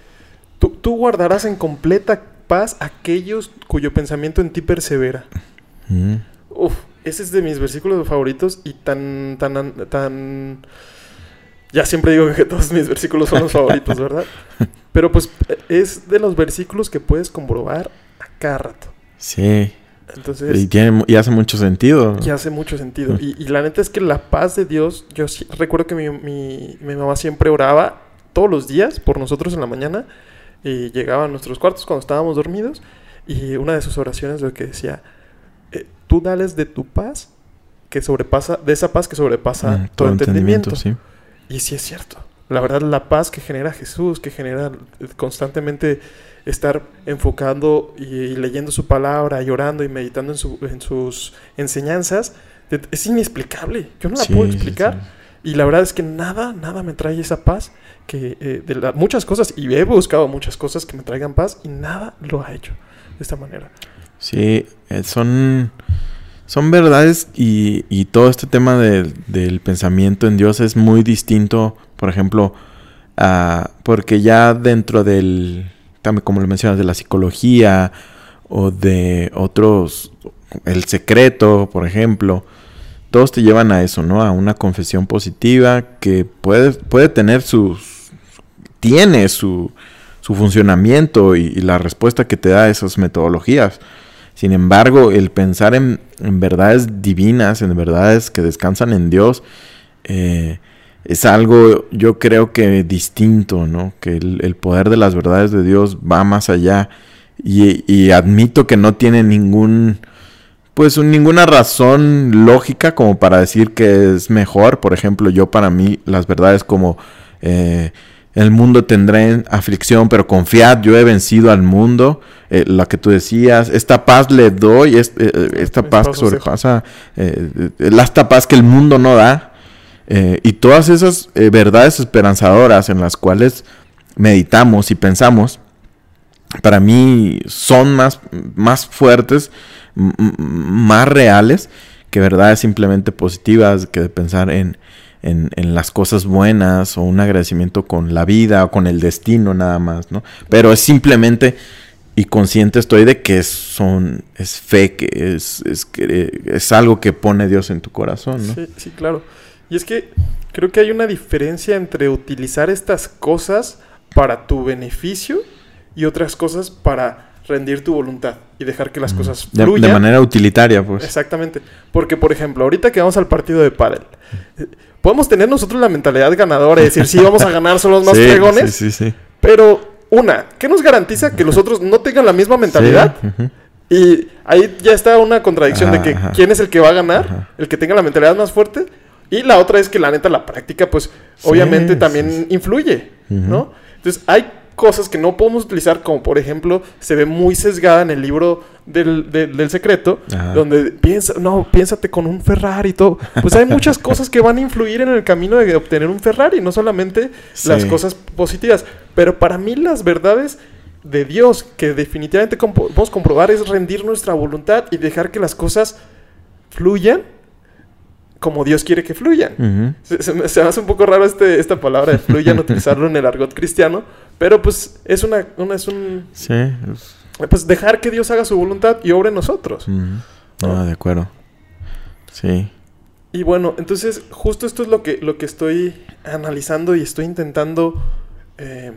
Tú, guardarás en completa paz aquellos cuyo pensamiento en ti persevera. Mm. Uf, ese es de mis versículos favoritos y tan, tan, tan... Ya siempre digo que todos mis versículos son los favoritos, ¿verdad? Pero pues es de los versículos que puedes comprobar a cada rato. Sí. Entonces, y, tiene, y hace mucho sentido. Y hace mucho sentido. Mm. Y, la neta es que la paz de Dios, yo recuerdo que mi, mi, mi mamá siempre oraba todos los días por nosotros en la mañana y llegaba a nuestros cuartos cuando estábamos dormidos y una de sus oraciones lo que decía, eh, tú dales de tu paz que sobrepasa, de esa paz que sobrepasa mm, todo, entendimiento. Y sí es cierto. La verdad, la paz que genera Jesús, que genera constantemente estar enfocando y, leyendo su palabra, llorando y meditando en, en sus enseñanzas, es inexplicable. Yo no la puedo explicar. Y la verdad es que nada, nada me trae esa paz que eh, de muchas cosas y he buscado muchas cosas que me traigan paz y nada lo ha hecho de esta manera. Sí, eh, son son verdades y, y todo este tema del pensamiento en Dios es muy distinto, por ejemplo, porque ya dentro del, como lo mencionas, de la psicología o de otros, el secreto, por ejemplo, todos te llevan a eso, ¿no? A una confesión positiva que puede, puede tener sus, tiene su, su funcionamiento y, y la respuesta que te da esas metodologías. Sin embargo, el pensar en, verdades divinas, en verdades que descansan en Dios, eh, es algo yo creo que distinto, ¿no? Que el, poder de las verdades de Dios va más allá. Y, admito que no tiene ningún, pues ninguna razón lógica como para decir que es mejor. Por ejemplo, yo para mí las verdades como... Eh, el mundo tendrá aflicción, pero confiad, yo he vencido al mundo. Eh, la que tú decías, esta paz le doy, eh, eh, esta paz que sobrepasa, esta paz que el mundo no da. Y todas esas verdades esperanzadoras en las cuales meditamos y pensamos, para mí son más, más fuertes, más reales que verdades simplemente positivas, que pensar en, en, las cosas buenas o un agradecimiento con la vida o con el destino nada más, ¿no? Pero es simplemente y consciente estoy de que son es fe, que es, es, es algo que pone Dios en tu corazón, ¿no? Sí, sí, claro. Y es que creo que hay una diferencia entre utilizar estas cosas para tu beneficio y otras cosas para rendir tu voluntad y dejar que las cosas fluyan. De, manera utilitaria, pues. Exactamente. Porque, por ejemplo, ahorita que vamos al partido de pádel, podemos tener nosotros la mentalidad ganadora y decir, sí, vamos a ganar, son los más fregones. Sí, sí, sí. Pero, una, ¿qué nos garantiza que los otros no tengan la misma mentalidad? Y ahí ya está una contradicción de que quién es el que va a ganar, el que tenga la mentalidad más fuerte. Y la otra es que la neta, la práctica, pues, obviamente también influye, ¿no? Entonces, hay cosas que no podemos utilizar, como por ejemplo, se ve muy sesgada en el libro del, del, secreto, donde piensa, no, piénsate con un Ferrari y todo. Pues hay muchas cosas que van a influir en el camino de obtener un Ferrari, no solamente las cosas positivas. Pero para mí las verdades de Dios que definitivamente podemos comprobar es rendir nuestra voluntad y dejar que las cosas fluyan como Dios quiere que fluyan. se, me, hace un poco raro este, esta palabra de fluyan, utilizarlo en el argot cristiano, pero pues es una, es un... Sí. Pues dejar que Dios haga su voluntad y obre en nosotros. Ah, de acuerdo. Sí. Y bueno, entonces justo esto es lo que, lo que estoy analizando y estoy intentando eh,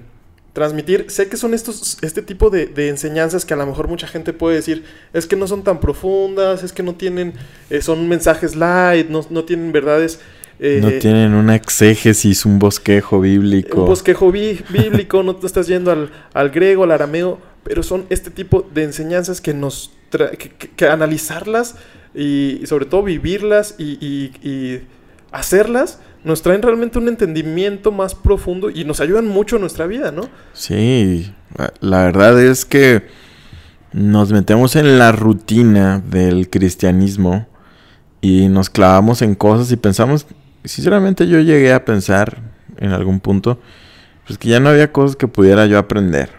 transmitir. Sé que son estos, este tipo de, enseñanzas que a lo mejor mucha gente puede decir, es que no son tan profundas, es que no tienen, eh, son mensajes light, no, no tienen verdades eh, no tienen una exégesis, un bosquejo bíblico. Un bosquejo bíblico, no te estás yendo al, al, griego, al arameo, pero son este tipo de enseñanzas que nos que, analizarlas y, sobre todo vivirlas y, hacerlas nos traen realmente un entendimiento más profundo y nos ayudan mucho en nuestra vida, ¿no? Sí, la verdad es que nos metemos en la rutina del cristianismo y nos clavamos en cosas y pensamos sinceramente yo llegué a pensar en algún punto, pues que ya no había cosas que pudiera yo aprender.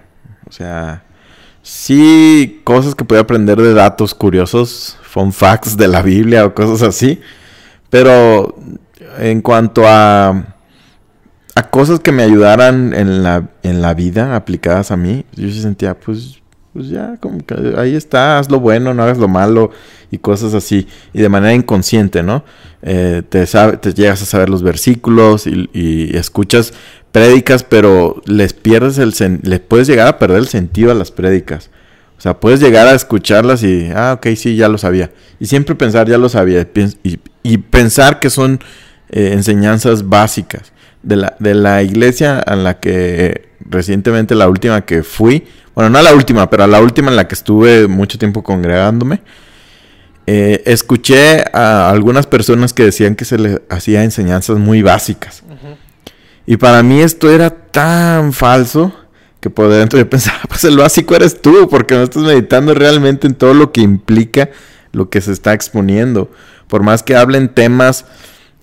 O sea, sí cosas que podía aprender de datos curiosos, fun facts de la Biblia o cosas así, pero en cuanto a a cosas que me ayudaran en la, en la vida aplicadas a mí, yo sí sentía, pues pues ya, como que ahí está, haz lo bueno, no hagas lo malo y cosas así. Y de manera inconsciente, ¿no? Eh, te, te llegas a saber los versículos y, escuchas prédicas, pero les pierdes el le puedes llegar a perder el sentido a las prédicas. O sea, puedes llegar a escucharlas y, ah, ok, sí, ya lo sabía. Y siempre pensar, ya lo sabía. Y, pensar que son eh, enseñanzas básicas. De la, de la iglesia a la que recientemente, la última que fui, bueno, no la última, pero la última en la que estuve mucho tiempo congregándome, eh, escuché a algunas personas que decían que se les hacía enseñanzas muy básicas. Y para mí esto era tan falso que por dentro yo pensaba, pues el básico eres tú, porque no estás meditando realmente en todo lo que implica lo que se está exponiendo. Por más que hablen temas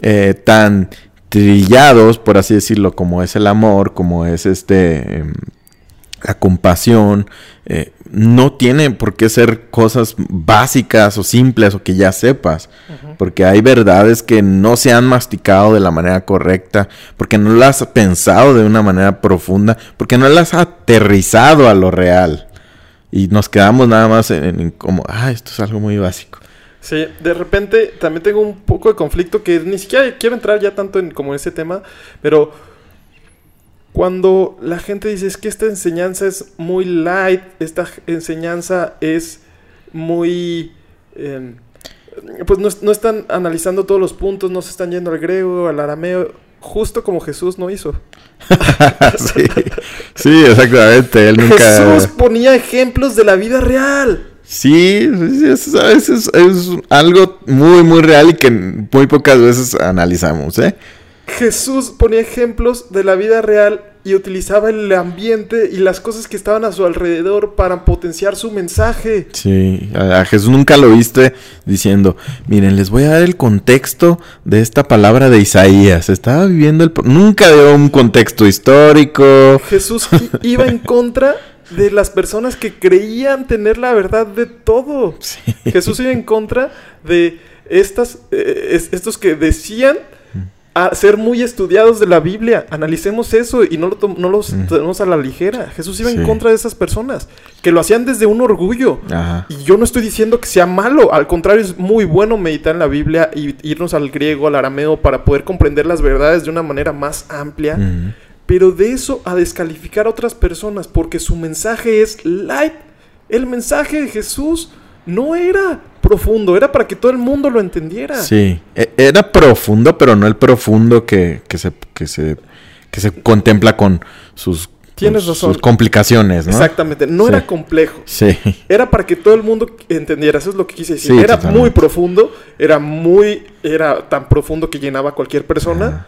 eh, tan trillados, por así decirlo, como es el amor, como es este... Em, la compasión, eh, no tiene por qué ser cosas básicas o simples o que ya sepas, porque hay verdades que no se han masticado de la manera correcta, porque no las has pensado de una manera profunda, porque no las has aterrizado a lo real. Y nos quedamos nada más en, como, ah, esto es algo muy básico. Sí, de repente también tengo un poco de conflicto que ni siquiera quiero entrar ya tanto en como en ese tema, pero cuando la gente dice es que esta enseñanza es muy light, esta enseñanza es muy... Em, pues no, están analizando todos los puntos, no se están yendo al griego, al arameo, justo como Jesús no hizo. sí, exactamente. Él nunca... Jesús ponía ejemplos de la vida real. Sí, es, es, es, algo muy, muy real y que muy pocas veces analizamos, ¿eh? Jesús ponía ejemplos de la vida real y utilizaba el ambiente y las cosas que estaban a su alrededor para potenciar su mensaje. Sí, a, Jesús nunca lo viste diciendo, miren, les voy a dar el contexto de esta palabra de Isaías. Estaba viviendo el... Nunca dio un contexto histórico. Jesús iba en contra de las personas que creían tener la verdad de todo. Jesús iba en contra de estas, eh, estos que decían a ser muy estudiados de la Biblia. Analicemos eso y no, lo no los tenemos a la ligera. Jesús iba en contra de esas personas que lo hacían desde un orgullo. Y yo no estoy diciendo que sea malo, al contrario, es muy bueno meditar en la Biblia y irnos al griego, al arameo, para poder comprender las verdades de una manera más amplia. Pero de eso a descalificar a otras personas porque su mensaje es light. El mensaje de Jesús no era profundo, era para que todo el mundo lo entendiera. Sí, e, era profundo, pero no el profundo que, que, se, que, se, que se contempla con sus, Tienes razón. sus complicaciones, ¿no? Exactamente, no era complejo. Sí. Era para que todo el mundo entendiera, eso es lo que quise decir. era muy profundo, era muy, era tan profundo que llenaba a cualquier persona.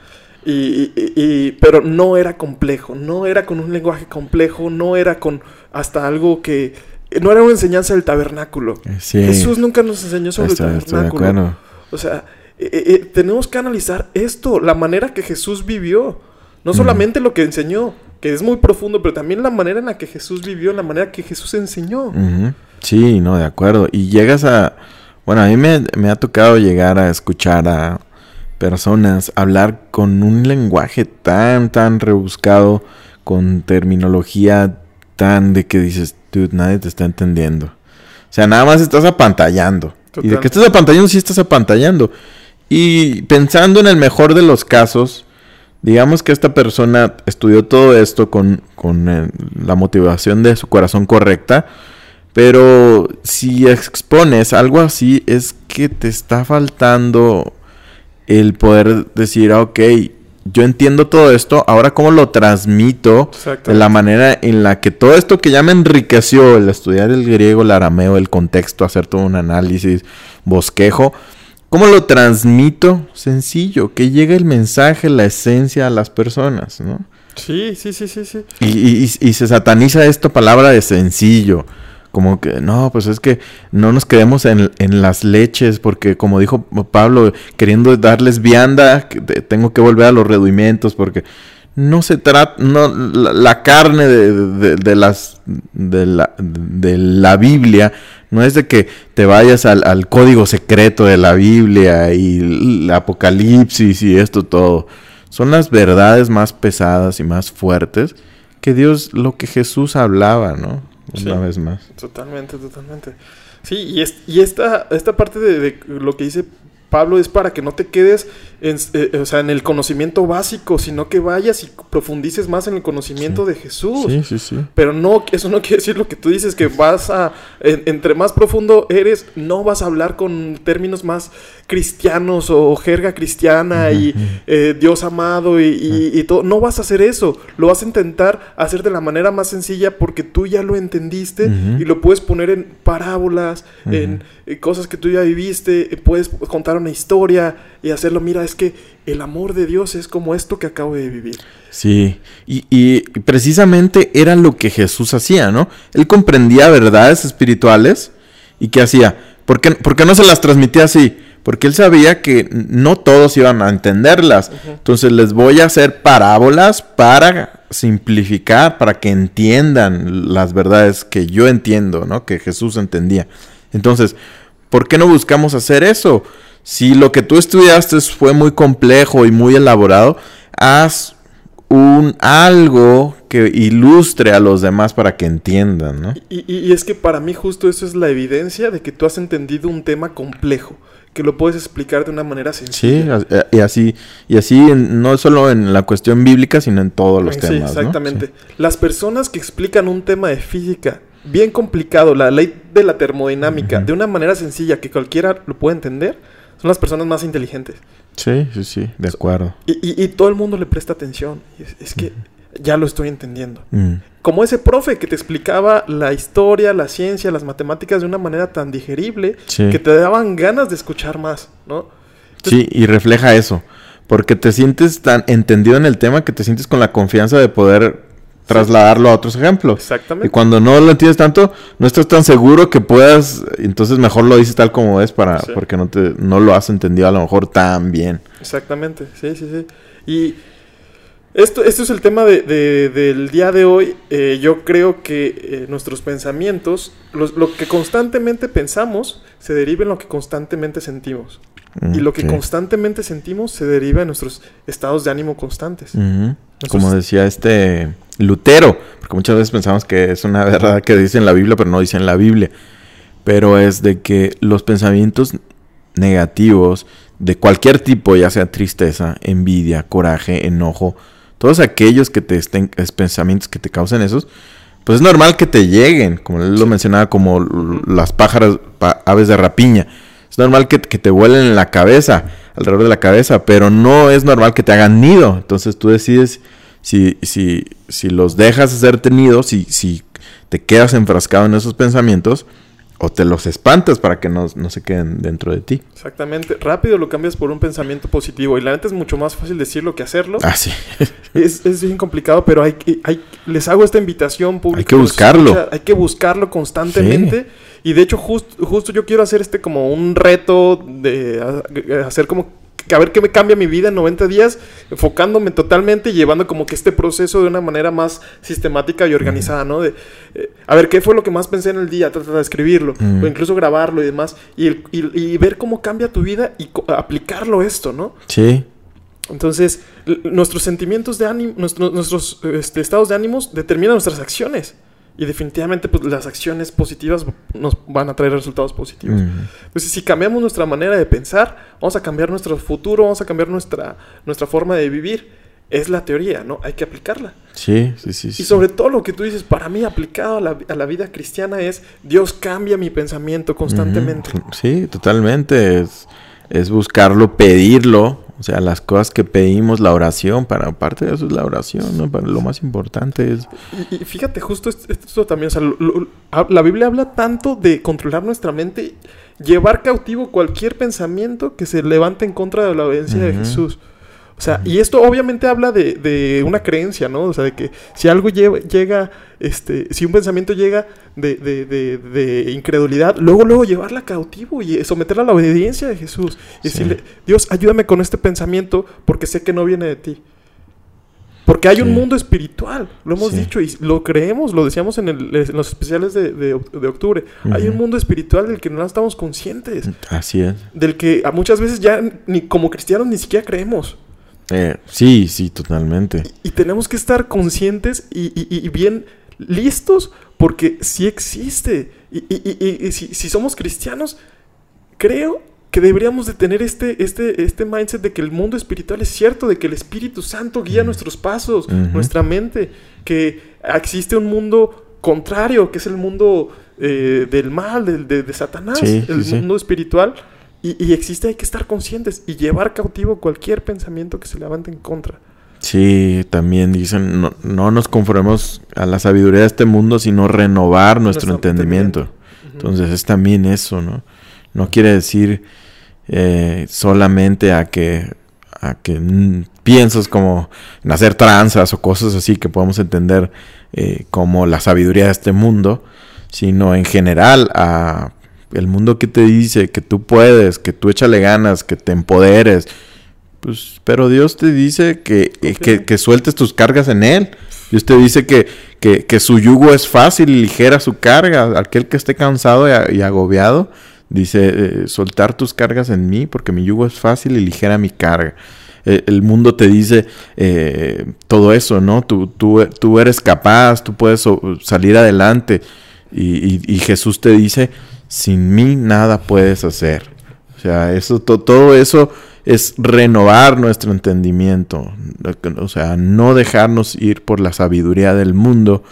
Y, y, pero no era complejo, no era con un lenguaje complejo, no era con hasta algo que no era una enseñanza del tabernáculo. Eh, Jesús nunca nos enseñó sobre el tabernáculo. o sea, eh, eh, tenemos que analizar esto, la manera que Jesús vivió. No solamente lo que enseñó, que es muy profundo, pero también la manera en la que Jesús vivió, la manera que Jesús enseñó. Sí, no, de acuerdo. Y llegas a... Bueno, a mí me, me ha tocado llegar a escuchar a personas hablar con un lenguaje tan, tan rebuscado, con terminología tan de que dices, dude, nadie te está entendiendo. O sea, nada más estás apantallando. Y de que estás apantallando, sí estás apantallando. Y pensando en el mejor de los casos, digamos que esta persona estudió todo esto con, con eh, la motivación de su corazón correcta. Pero si expones algo así, es que te está faltando el poder decir, ah, ok, yo entiendo todo esto, ahora cómo lo transmito de la manera en la que todo esto que ya me enriqueció, el estudiar el griego, el arameo, el contexto, hacer todo un análisis, bosquejo, ¿cómo lo transmito? Sencillo, que llegue el mensaje, la esencia a las personas, ¿no? Sí, sí, sí, sí, sí. Y, y se sataniza esta palabra de sencillo como que no, pues es que no nos quedemos en, las leches, porque como dijo Pablo, queriendo darles vianda, tengo que volver a los reduimientos, porque no se trata, no, la, carne de, las, de la, de la Biblia no es de que te vayas al, al código secreto de la Biblia y el Apocalipsis y esto todo. Son las verdades más pesadas y más fuertes que Dios, lo que Jesús hablaba, ¿no? Una vez más. Totalmente, totalmente. Sí, y, y esta, esta parte de, lo que dice Pablo es para que no te quedes en, eh, o sea, en el conocimiento básico, sino que vayas y profundices más en el conocimiento de Jesús. Sí, sí, sí. Pero no, eso no quiere decir lo que tú dices, que vas a, entre más profundo eres, no vas a hablar con términos más cristianos o jerga cristiana y eh, Dios amado y, todo. No vas a hacer eso. Lo vas a intentar hacer de la manera más sencilla porque tú ya lo entendiste y lo puedes poner en parábolas, en eh, cosas que tú ya viviste, puedes contar una historia y hacerlo, mira, es que el amor de Dios es como esto que acabo de vivir. Sí, y, precisamente era lo que Jesús hacía, ¿no? Él comprendía verdades espirituales y ¿qué hacía? ¿Por qué, no se las transmitía así? Porque él sabía que no todos iban a entenderlas. Entonces les voy a hacer parábolas para simplificar, para que entiendan las verdades que yo entiendo, ¿no? Que Jesús entendía. Entonces, ¿por qué no buscamos hacer eso? Si lo que tú estudiaste fue muy complejo y muy elaborado, haz un algo que ilustre a los demás para que entiendan, ¿no? Y, y, es que para mí justo eso es la evidencia de que tú has entendido un tema complejo, que lo puedes explicar de una manera sencilla. Sí, eh, y así, y así no solo en la cuestión bíblica, sino en todos los temas. Sí, exactamente. Las personas que explican un tema de física bien complicado, la ley de la termodinámica, de una manera sencilla que cualquiera lo puede entender, son las personas más inteligentes. Sí, sí, sí, de acuerdo. Y, y, todo el mundo le presta atención. Es, que ya lo estoy entendiendo. Como ese profe que te explicaba la historia, la ciencia, las matemáticas de una manera tan digerible que te daban ganas de escuchar más, ¿no? sí, y refleja eso. Porque te sientes tan entendido en el tema que te sientes con la confianza de poder trasladarlo a otros ejemplos. Exactamente. Y cuando no lo entiendes tanto, no estás tan seguro que puedas, entonces mejor lo dices tal como es para porque no te no lo has entendido a lo mejor tan bien. Exactamente. Sí, sí, sí. Y esto, esto es el tema de, del día de hoy. Eh, yo creo que eh, nuestros pensamientos, lo que constantemente pensamos, se deriva en lo que constantemente sentimos. Y lo que constantemente sentimos se deriva en nuestros estados de ánimo constantes. Como decía este Lutero, porque muchas veces pensamos que es una verdad que dice en la Biblia, pero no dice en la Biblia. Pero es de que los pensamientos negativos de cualquier tipo, ya sea tristeza, envidia, coraje, enojo, todos aquellos que te estén, pensamientos que te causen esos, pues es normal que te lleguen, como él lo mencionaba, como las pájaras, aves de rapiña. Normal que, que, te vuelen en la cabeza, alrededor de la cabeza, pero no es normal que te hagan nido. Entonces tú decides si, si, si los dejas ser tenidos, si, si te quedas enfrascado en esos pensamientos, o te los espantas para que no, se queden dentro de ti. Exactamente. Rápido lo cambias por un pensamiento positivo. Y la neta es mucho más fácil decirlo que hacerlo. Ah, sí. es, es bien complicado, pero hay, hay, les hago esta invitación pública. Hay que buscarlo. hay que buscarlo constantemente. Y de hecho, justo yo quiero hacer este como un reto de hacer como a ver qué me cambia mi vida en 90 días, enfocándome totalmente y llevando como que este proceso de una manera más sistemática y organizada, ¿no? De, eh, a ver qué fue lo que más pensé en el día, tratar de escribirlo, o incluso grabarlo y demás, y, ver cómo cambia tu vida y aplicarlo esto, ¿no? Sí. Entonces, nuestros sentimientos de ánimo, nuestros, este, estados de ánimos determinan nuestras acciones. Y definitivamente pues, las acciones positivas nos van a traer resultados positivos. Entonces, si cambiamos nuestra manera de pensar, vamos a cambiar nuestro futuro, vamos a cambiar nuestra, nuestra forma de vivir. Es la teoría, ¿no? Hay que aplicarla. Sí, sí, sí. Y sobre todo lo que tú dices, para mí aplicado a la, vida cristiana es, Dios cambia mi pensamiento constantemente. Sí, totalmente. Es, es buscarlo, pedirlo, o sea, las cosas que pedimos, la oración, para parte de eso es la oración, ¿no? Para lo más importante es... Y, fíjate, justo esto, también, o sea, la Biblia habla tanto de controlar nuestra mente, llevar cautivo cualquier pensamiento que se levante en contra de la obediencia de Jesús. O sea, y esto obviamente habla de, de, una creencia, ¿no? O sea, de que si algo llega, este, si un pensamiento llega de, de, incredulidad, luego, luego llevarla cautivo y someterla a la obediencia de Jesús. Y decirle, Dios, ayúdame con este pensamiento porque sé que no viene de ti. Porque hay un mundo espiritual, lo hemos dicho y lo creemos, lo decíamos en, los especiales de, octubre. Hay un mundo espiritual del que no estamos conscientes. Así es. Del que muchas veces ya ni como cristianos ni siquiera creemos. Eh, sí, sí, totalmente. Y, tenemos que estar conscientes y, bien listos porque sí existe. Y, si, somos cristianos, creo que deberíamos de tener este, este, este mindset de que el mundo espiritual es cierto, de que el Espíritu Santo guía nuestros pasos, nuestra mente, que existe un mundo contrario, que es el mundo eh, del mal, de, Satanás, el mundo espiritual y, existe, hay que estar conscientes y llevar cautivo cualquier pensamiento que se levante en contra. Sí, también dicen, no, nos conformemos a la sabiduría de este mundo, sino renovar nuestro, entendimiento. Entonces es también eso, ¿no? No quiere decir eh, solamente a que, a que piensas como en hacer tranzas o cosas así que podemos entender eh, como la sabiduría de este mundo, sino en general a el mundo que te dice que tú puedes, que tú échale ganas, que te empoderes, Pues, pero Dios te dice que, eh, que, que sueltes tus cargas en Él. Dios te dice que, que, que, su yugo es fácil y ligera su carga. Aquel que esté cansado y, agobiado, dice, eh, soltar tus cargas en mí, porque mi yugo es fácil y ligera mi carga. Eh, el mundo te dice eh, todo eso, ¿no? Tú, tú, tú, eres capaz, tú puedes salir adelante. Y, y, Jesús te dice, sin mí nada puedes hacer. O sea, eso, todo eso es renovar nuestro entendimiento, o sea, no dejarnos ir por la sabiduría del mundo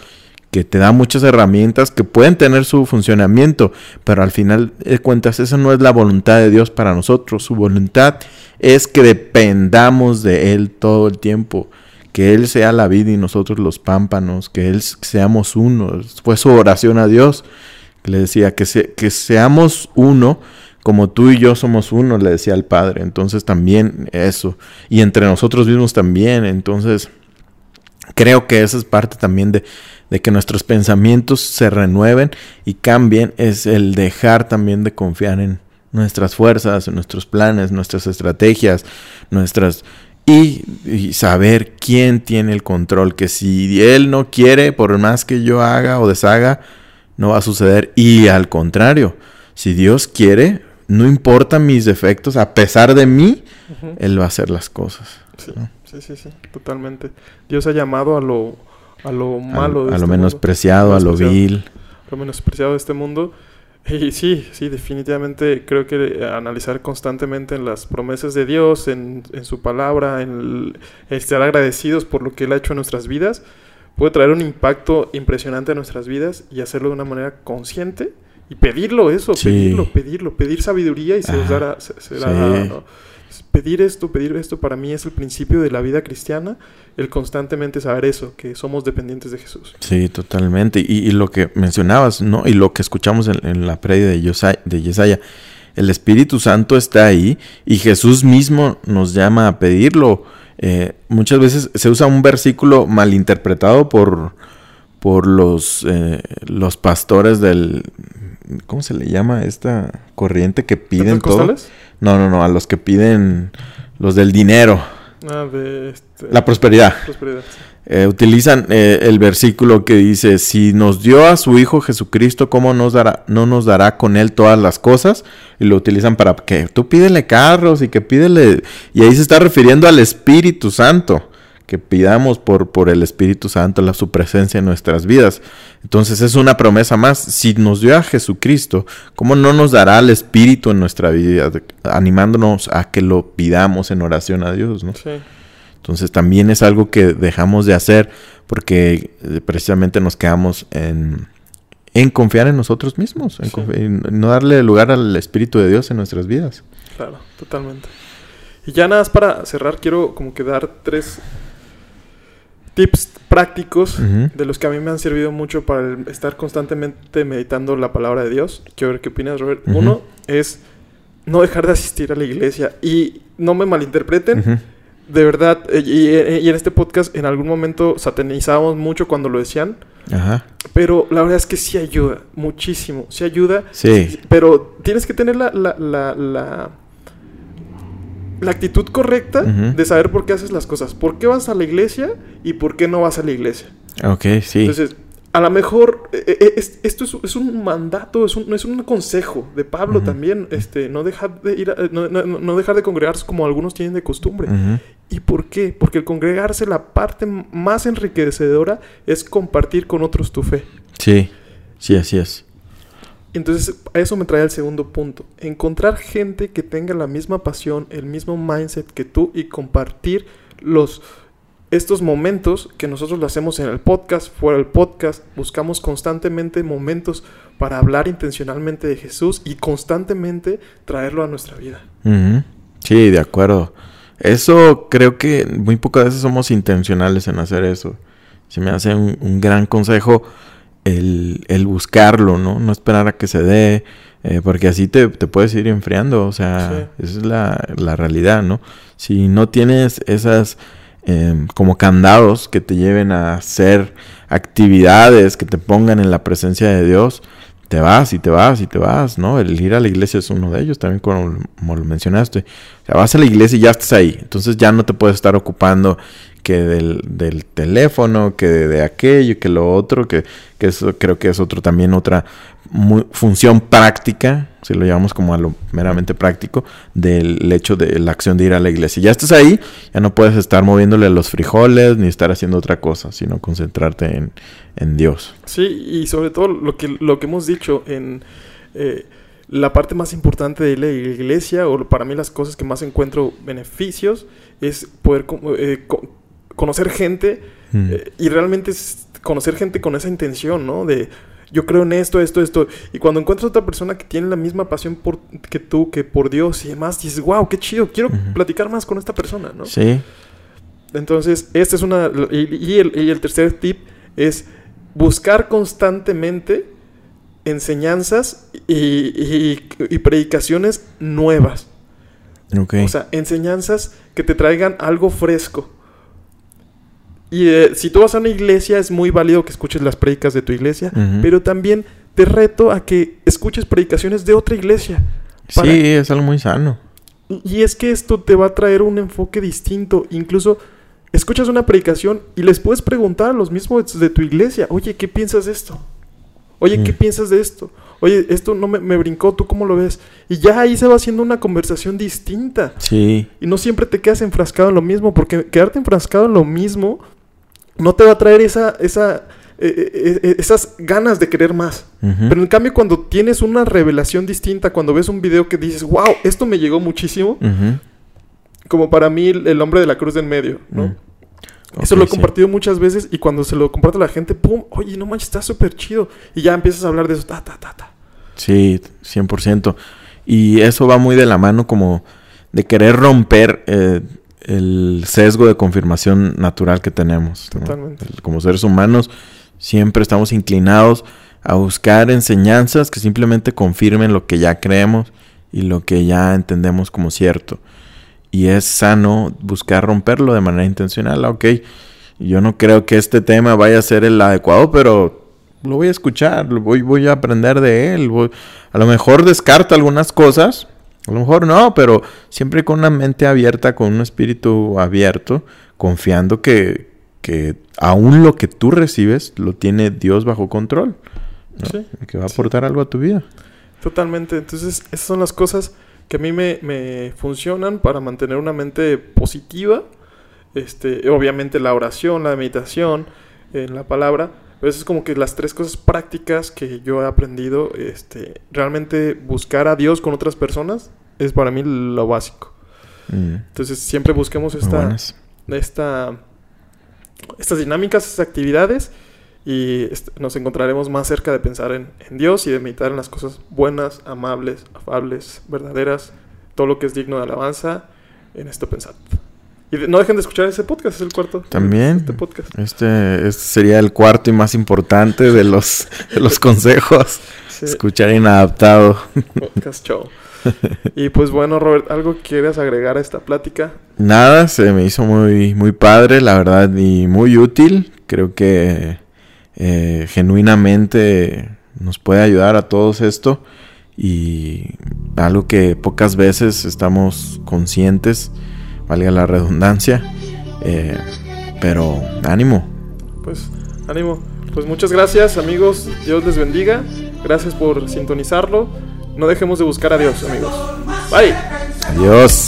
que te da muchas herramientas que pueden tener su funcionamiento, pero al final de cuentas esa no es la voluntad de Dios para nosotros. Su voluntad es que dependamos de Él todo el tiempo, que Él sea la vida y nosotros los pámpanos, que Él seamos uno. Fue su oración a Dios, le decía que, que seamos uno como tú y yo somos uno, le decía al Padre. Entonces también eso. Y entre nosotros mismos también. Entonces creo que esa es parte también de, de que nuestros pensamientos se renueven y cambien. Es el dejar también de confiar en nuestras fuerzas, en nuestros planes, nuestras estrategias, nuestras... Y, y, saber quién tiene el control, que si él no quiere, por más que yo haga o deshaga, no va a suceder. Y al contrario, si Dios quiere, no importa mis defectos, a pesar de mí, Él va a hacer las cosas. Sí, sí, sí, totalmente. Dios ha llamado a lo, a lo malo. de a lo este menospreciado, a lo vil. A lo menospreciado de este mundo. Y sí, sí, definitivamente creo que analizar constantemente en las promesas de Dios, en, en su palabra, en estar agradecidos por lo que Él ha hecho en nuestras vidas, puede traer un impacto impresionante a nuestras vidas y hacerlo de una manera consciente y pedirlo eso, pedirlo, pedirlo, pedir sabiduría y se os dará, se, Pedir esto, pedir esto para mí es el principio de la vida cristiana, el constantemente saber eso, que somos dependientes de Jesús. Sí, totalmente. Y, lo que mencionabas, ¿no? Y lo que escuchamos en, la predica de, de Yesaya, el Espíritu Santo está ahí y Jesús mismo nos llama a pedirlo. Eh, muchas veces se usa un versículo malinterpretado por, por los, eh, los pastores del, ¿Cómo se le llama esta corriente que piden todo? No, no, no, a los que piden los del dinero. Ah, de este... La prosperidad. Eh, utilizan eh, el versículo que dice, si nos dio a su Hijo Jesucristo, ¿cómo nos dará, no nos dará con Él todas las cosas? Y lo utilizan para que tú pídele carros y que pídele... Y ahí se está refiriendo al Espíritu Santo que pidamos por, por el Espíritu Santo, la, su presencia en nuestras vidas. Entonces es una promesa más. Si nos dio a Jesucristo, ¿cómo no nos dará el Espíritu en nuestra vida? Animándonos a que lo pidamos en oración a Dios, ¿no? Sí. Entonces también es algo que dejamos de hacer porque eh, precisamente nos quedamos en, en confiar en nosotros mismos, en, no darle lugar al Espíritu de Dios en nuestras vidas. Claro, totalmente. Y ya nada más para cerrar, quiero como que dar tres tips prácticos de los que a mí me han servido mucho para estar constantemente meditando la palabra de Dios. Quiero ver qué opinas, Robert. Uno es no dejar de asistir a la iglesia. Y no me malinterpreten. De verdad, eh, eh, y, en este podcast en algún momento satanizábamos mucho cuando lo decían. Ajá. Pero la verdad es que sí ayuda, muchísimo. Sí ayuda. Sí. Pero tienes que tener la la actitud correcta de saber por qué haces las cosas. ¿Por qué vas a la iglesia y por qué no vas a la iglesia? Ok, sí. Entonces, a lo mejor eh, eh, esto es, un mandato, es un, es un consejo de Pablo también, este, no dejar de ir, no, dejar de congregarse como algunos tienen de costumbre. ¿Y por qué? Porque el congregarse, la parte más enriquecedora es compartir con otros tu fe. Sí, sí, así es. Entonces, a eso me trae el segundo punto. Encontrar gente que tenga la misma pasión, el mismo mindset que tú y compartir los estos momentos que nosotros lo hacemos en el podcast, fuera del podcast, buscamos constantemente momentos para hablar intencionalmente de Jesús y constantemente traerlo a nuestra vida. Sí, de acuerdo. Eso creo que muy pocas veces somos intencionales en hacer eso. Se me hace un gran consejo el, buscarlo, ¿no? No esperar a que se dé, eh, porque así te, puedes ir enfriando, o sea, esa es la, realidad, ¿no? Si no tienes esas em, como candados que te lleven a hacer actividades que te pongan en la presencia de Dios, te vas y te vas y te vas, ¿no? El ir a la iglesia es uno de ellos, también como, lo mencionaste. O sea, vas a la iglesia y ya estás ahí. Entonces ya no te puedes estar ocupando que del, del teléfono, que de, aquello, que lo otro, que, que, eso creo que es otro también otra función práctica, si lo llamamos como a lo meramente práctico, del hecho de la acción de ir a la iglesia. Ya estás ahí, ya no puedes estar moviéndole los frijoles ni estar haciendo otra cosa, sino concentrarte en, en Dios. Sí, y sobre todo lo que, lo que hemos dicho en... Eh, la parte más importante de la iglesia, o para mí las cosas que más encuentro beneficios, es poder eh, conocer gente mm. eh, y realmente conocer gente con esa intención, ¿no? De yo creo en esto, esto, esto. Y cuando encuentras otra persona que tiene la misma pasión por, que tú, que por Dios y demás, dices, wow, qué chido, quiero platicar más con esta persona, ¿no? Sí. Entonces, este es una... Y, el, y el tercer tip es buscar constantemente enseñanzas y, y, predicaciones nuevas. O sea, enseñanzas que te traigan algo fresco. Y eh, si tú vas a una iglesia, es muy válido que escuches las predicas de tu iglesia, pero también te reto a que escuches predicaciones de otra iglesia. Sí, es algo muy sano. Y es que esto te va a traer un enfoque distinto. Incluso escuchas una predicación y les puedes preguntar a los mismos de tu iglesia, oye, ¿qué piensas de esto? Oye, ¿qué piensas de esto? Oye, esto no me, me, brincó, ¿tú cómo lo ves? Y ya ahí se va haciendo una conversación distinta. Sí. Y no siempre te quedas enfrascado en lo mismo, porque quedarte enfrascado en lo mismo no te va a traer esa, esa, eh, eh, eh, esas ganas de querer más. Pero en cambio, cuando tienes una revelación distinta, cuando ves un video que dices, wow, esto me llegó muchísimo, como para mí el, hombre de la cruz del medio, ¿no? Eso lo he compartido muchas veces y cuando se lo comparte a la gente, ¡pum! Oye, no manches, está súper chido. Y ya empiezas a hablar de eso, ta, ta, ta, ta. Sí, 100%. Y eso va muy de la mano como de querer romper el sesgo de confirmación natural que tenemos. Como seres humanos siempre estamos inclinados a buscar enseñanzas que simplemente confirmen lo que ya creemos y lo que ya entendemos como cierto. Y es sano buscar romperlo de manera intencional. Ok, yo no creo que este tema vaya a ser el adecuado, pero lo voy a escuchar, voy, voy a aprender de él. a lo mejor descarta algunas cosas, a lo mejor no, pero siempre con una mente abierta, con un espíritu abierto, confiando que, que aún lo que tú recibes lo tiene Dios bajo control. que va a aportar algo a tu vida. Totalmente. Entonces, esas son las cosas que a mí me, me funcionan para mantener una mente positiva. Este, obviamente la oración, la meditación, en la palabra. Pero eso es como que las tres cosas prácticas que yo he aprendido. Este, realmente buscar a Dios con otras personas es para mí lo básico. Mm. Entonces siempre busquemos esta, esta, estas dinámicas, estas actividades y nos encontraremos más cerca de pensar en, Dios y de meditar en las cosas buenas, amables, afables, verdaderas, todo lo que es digno de alabanza en esto pensar. Y no dejen de escuchar ese podcast, es el cuarto. También. Este podcast. Este, este, sería el cuarto y más importante de los, de los consejos. Escuchar inadaptado. Podcast show. y pues bueno, Robert, ¿algo quieres agregar a esta plática? Nada, se me hizo muy, muy padre, la verdad, y muy útil. Creo que eh, genuinamente nos puede ayudar a todos esto. Y algo que pocas veces estamos conscientes, valga la redundancia. Eh, pero ánimo. Pues ánimo. Pues muchas gracias amigos. Dios les bendiga. Gracias por sintonizarlo. No dejemos de buscar a Dios, amigos. Bye. Adiós.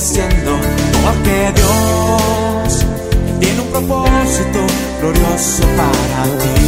creciendo porque Dios tiene un propósito glorioso para ti.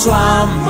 swam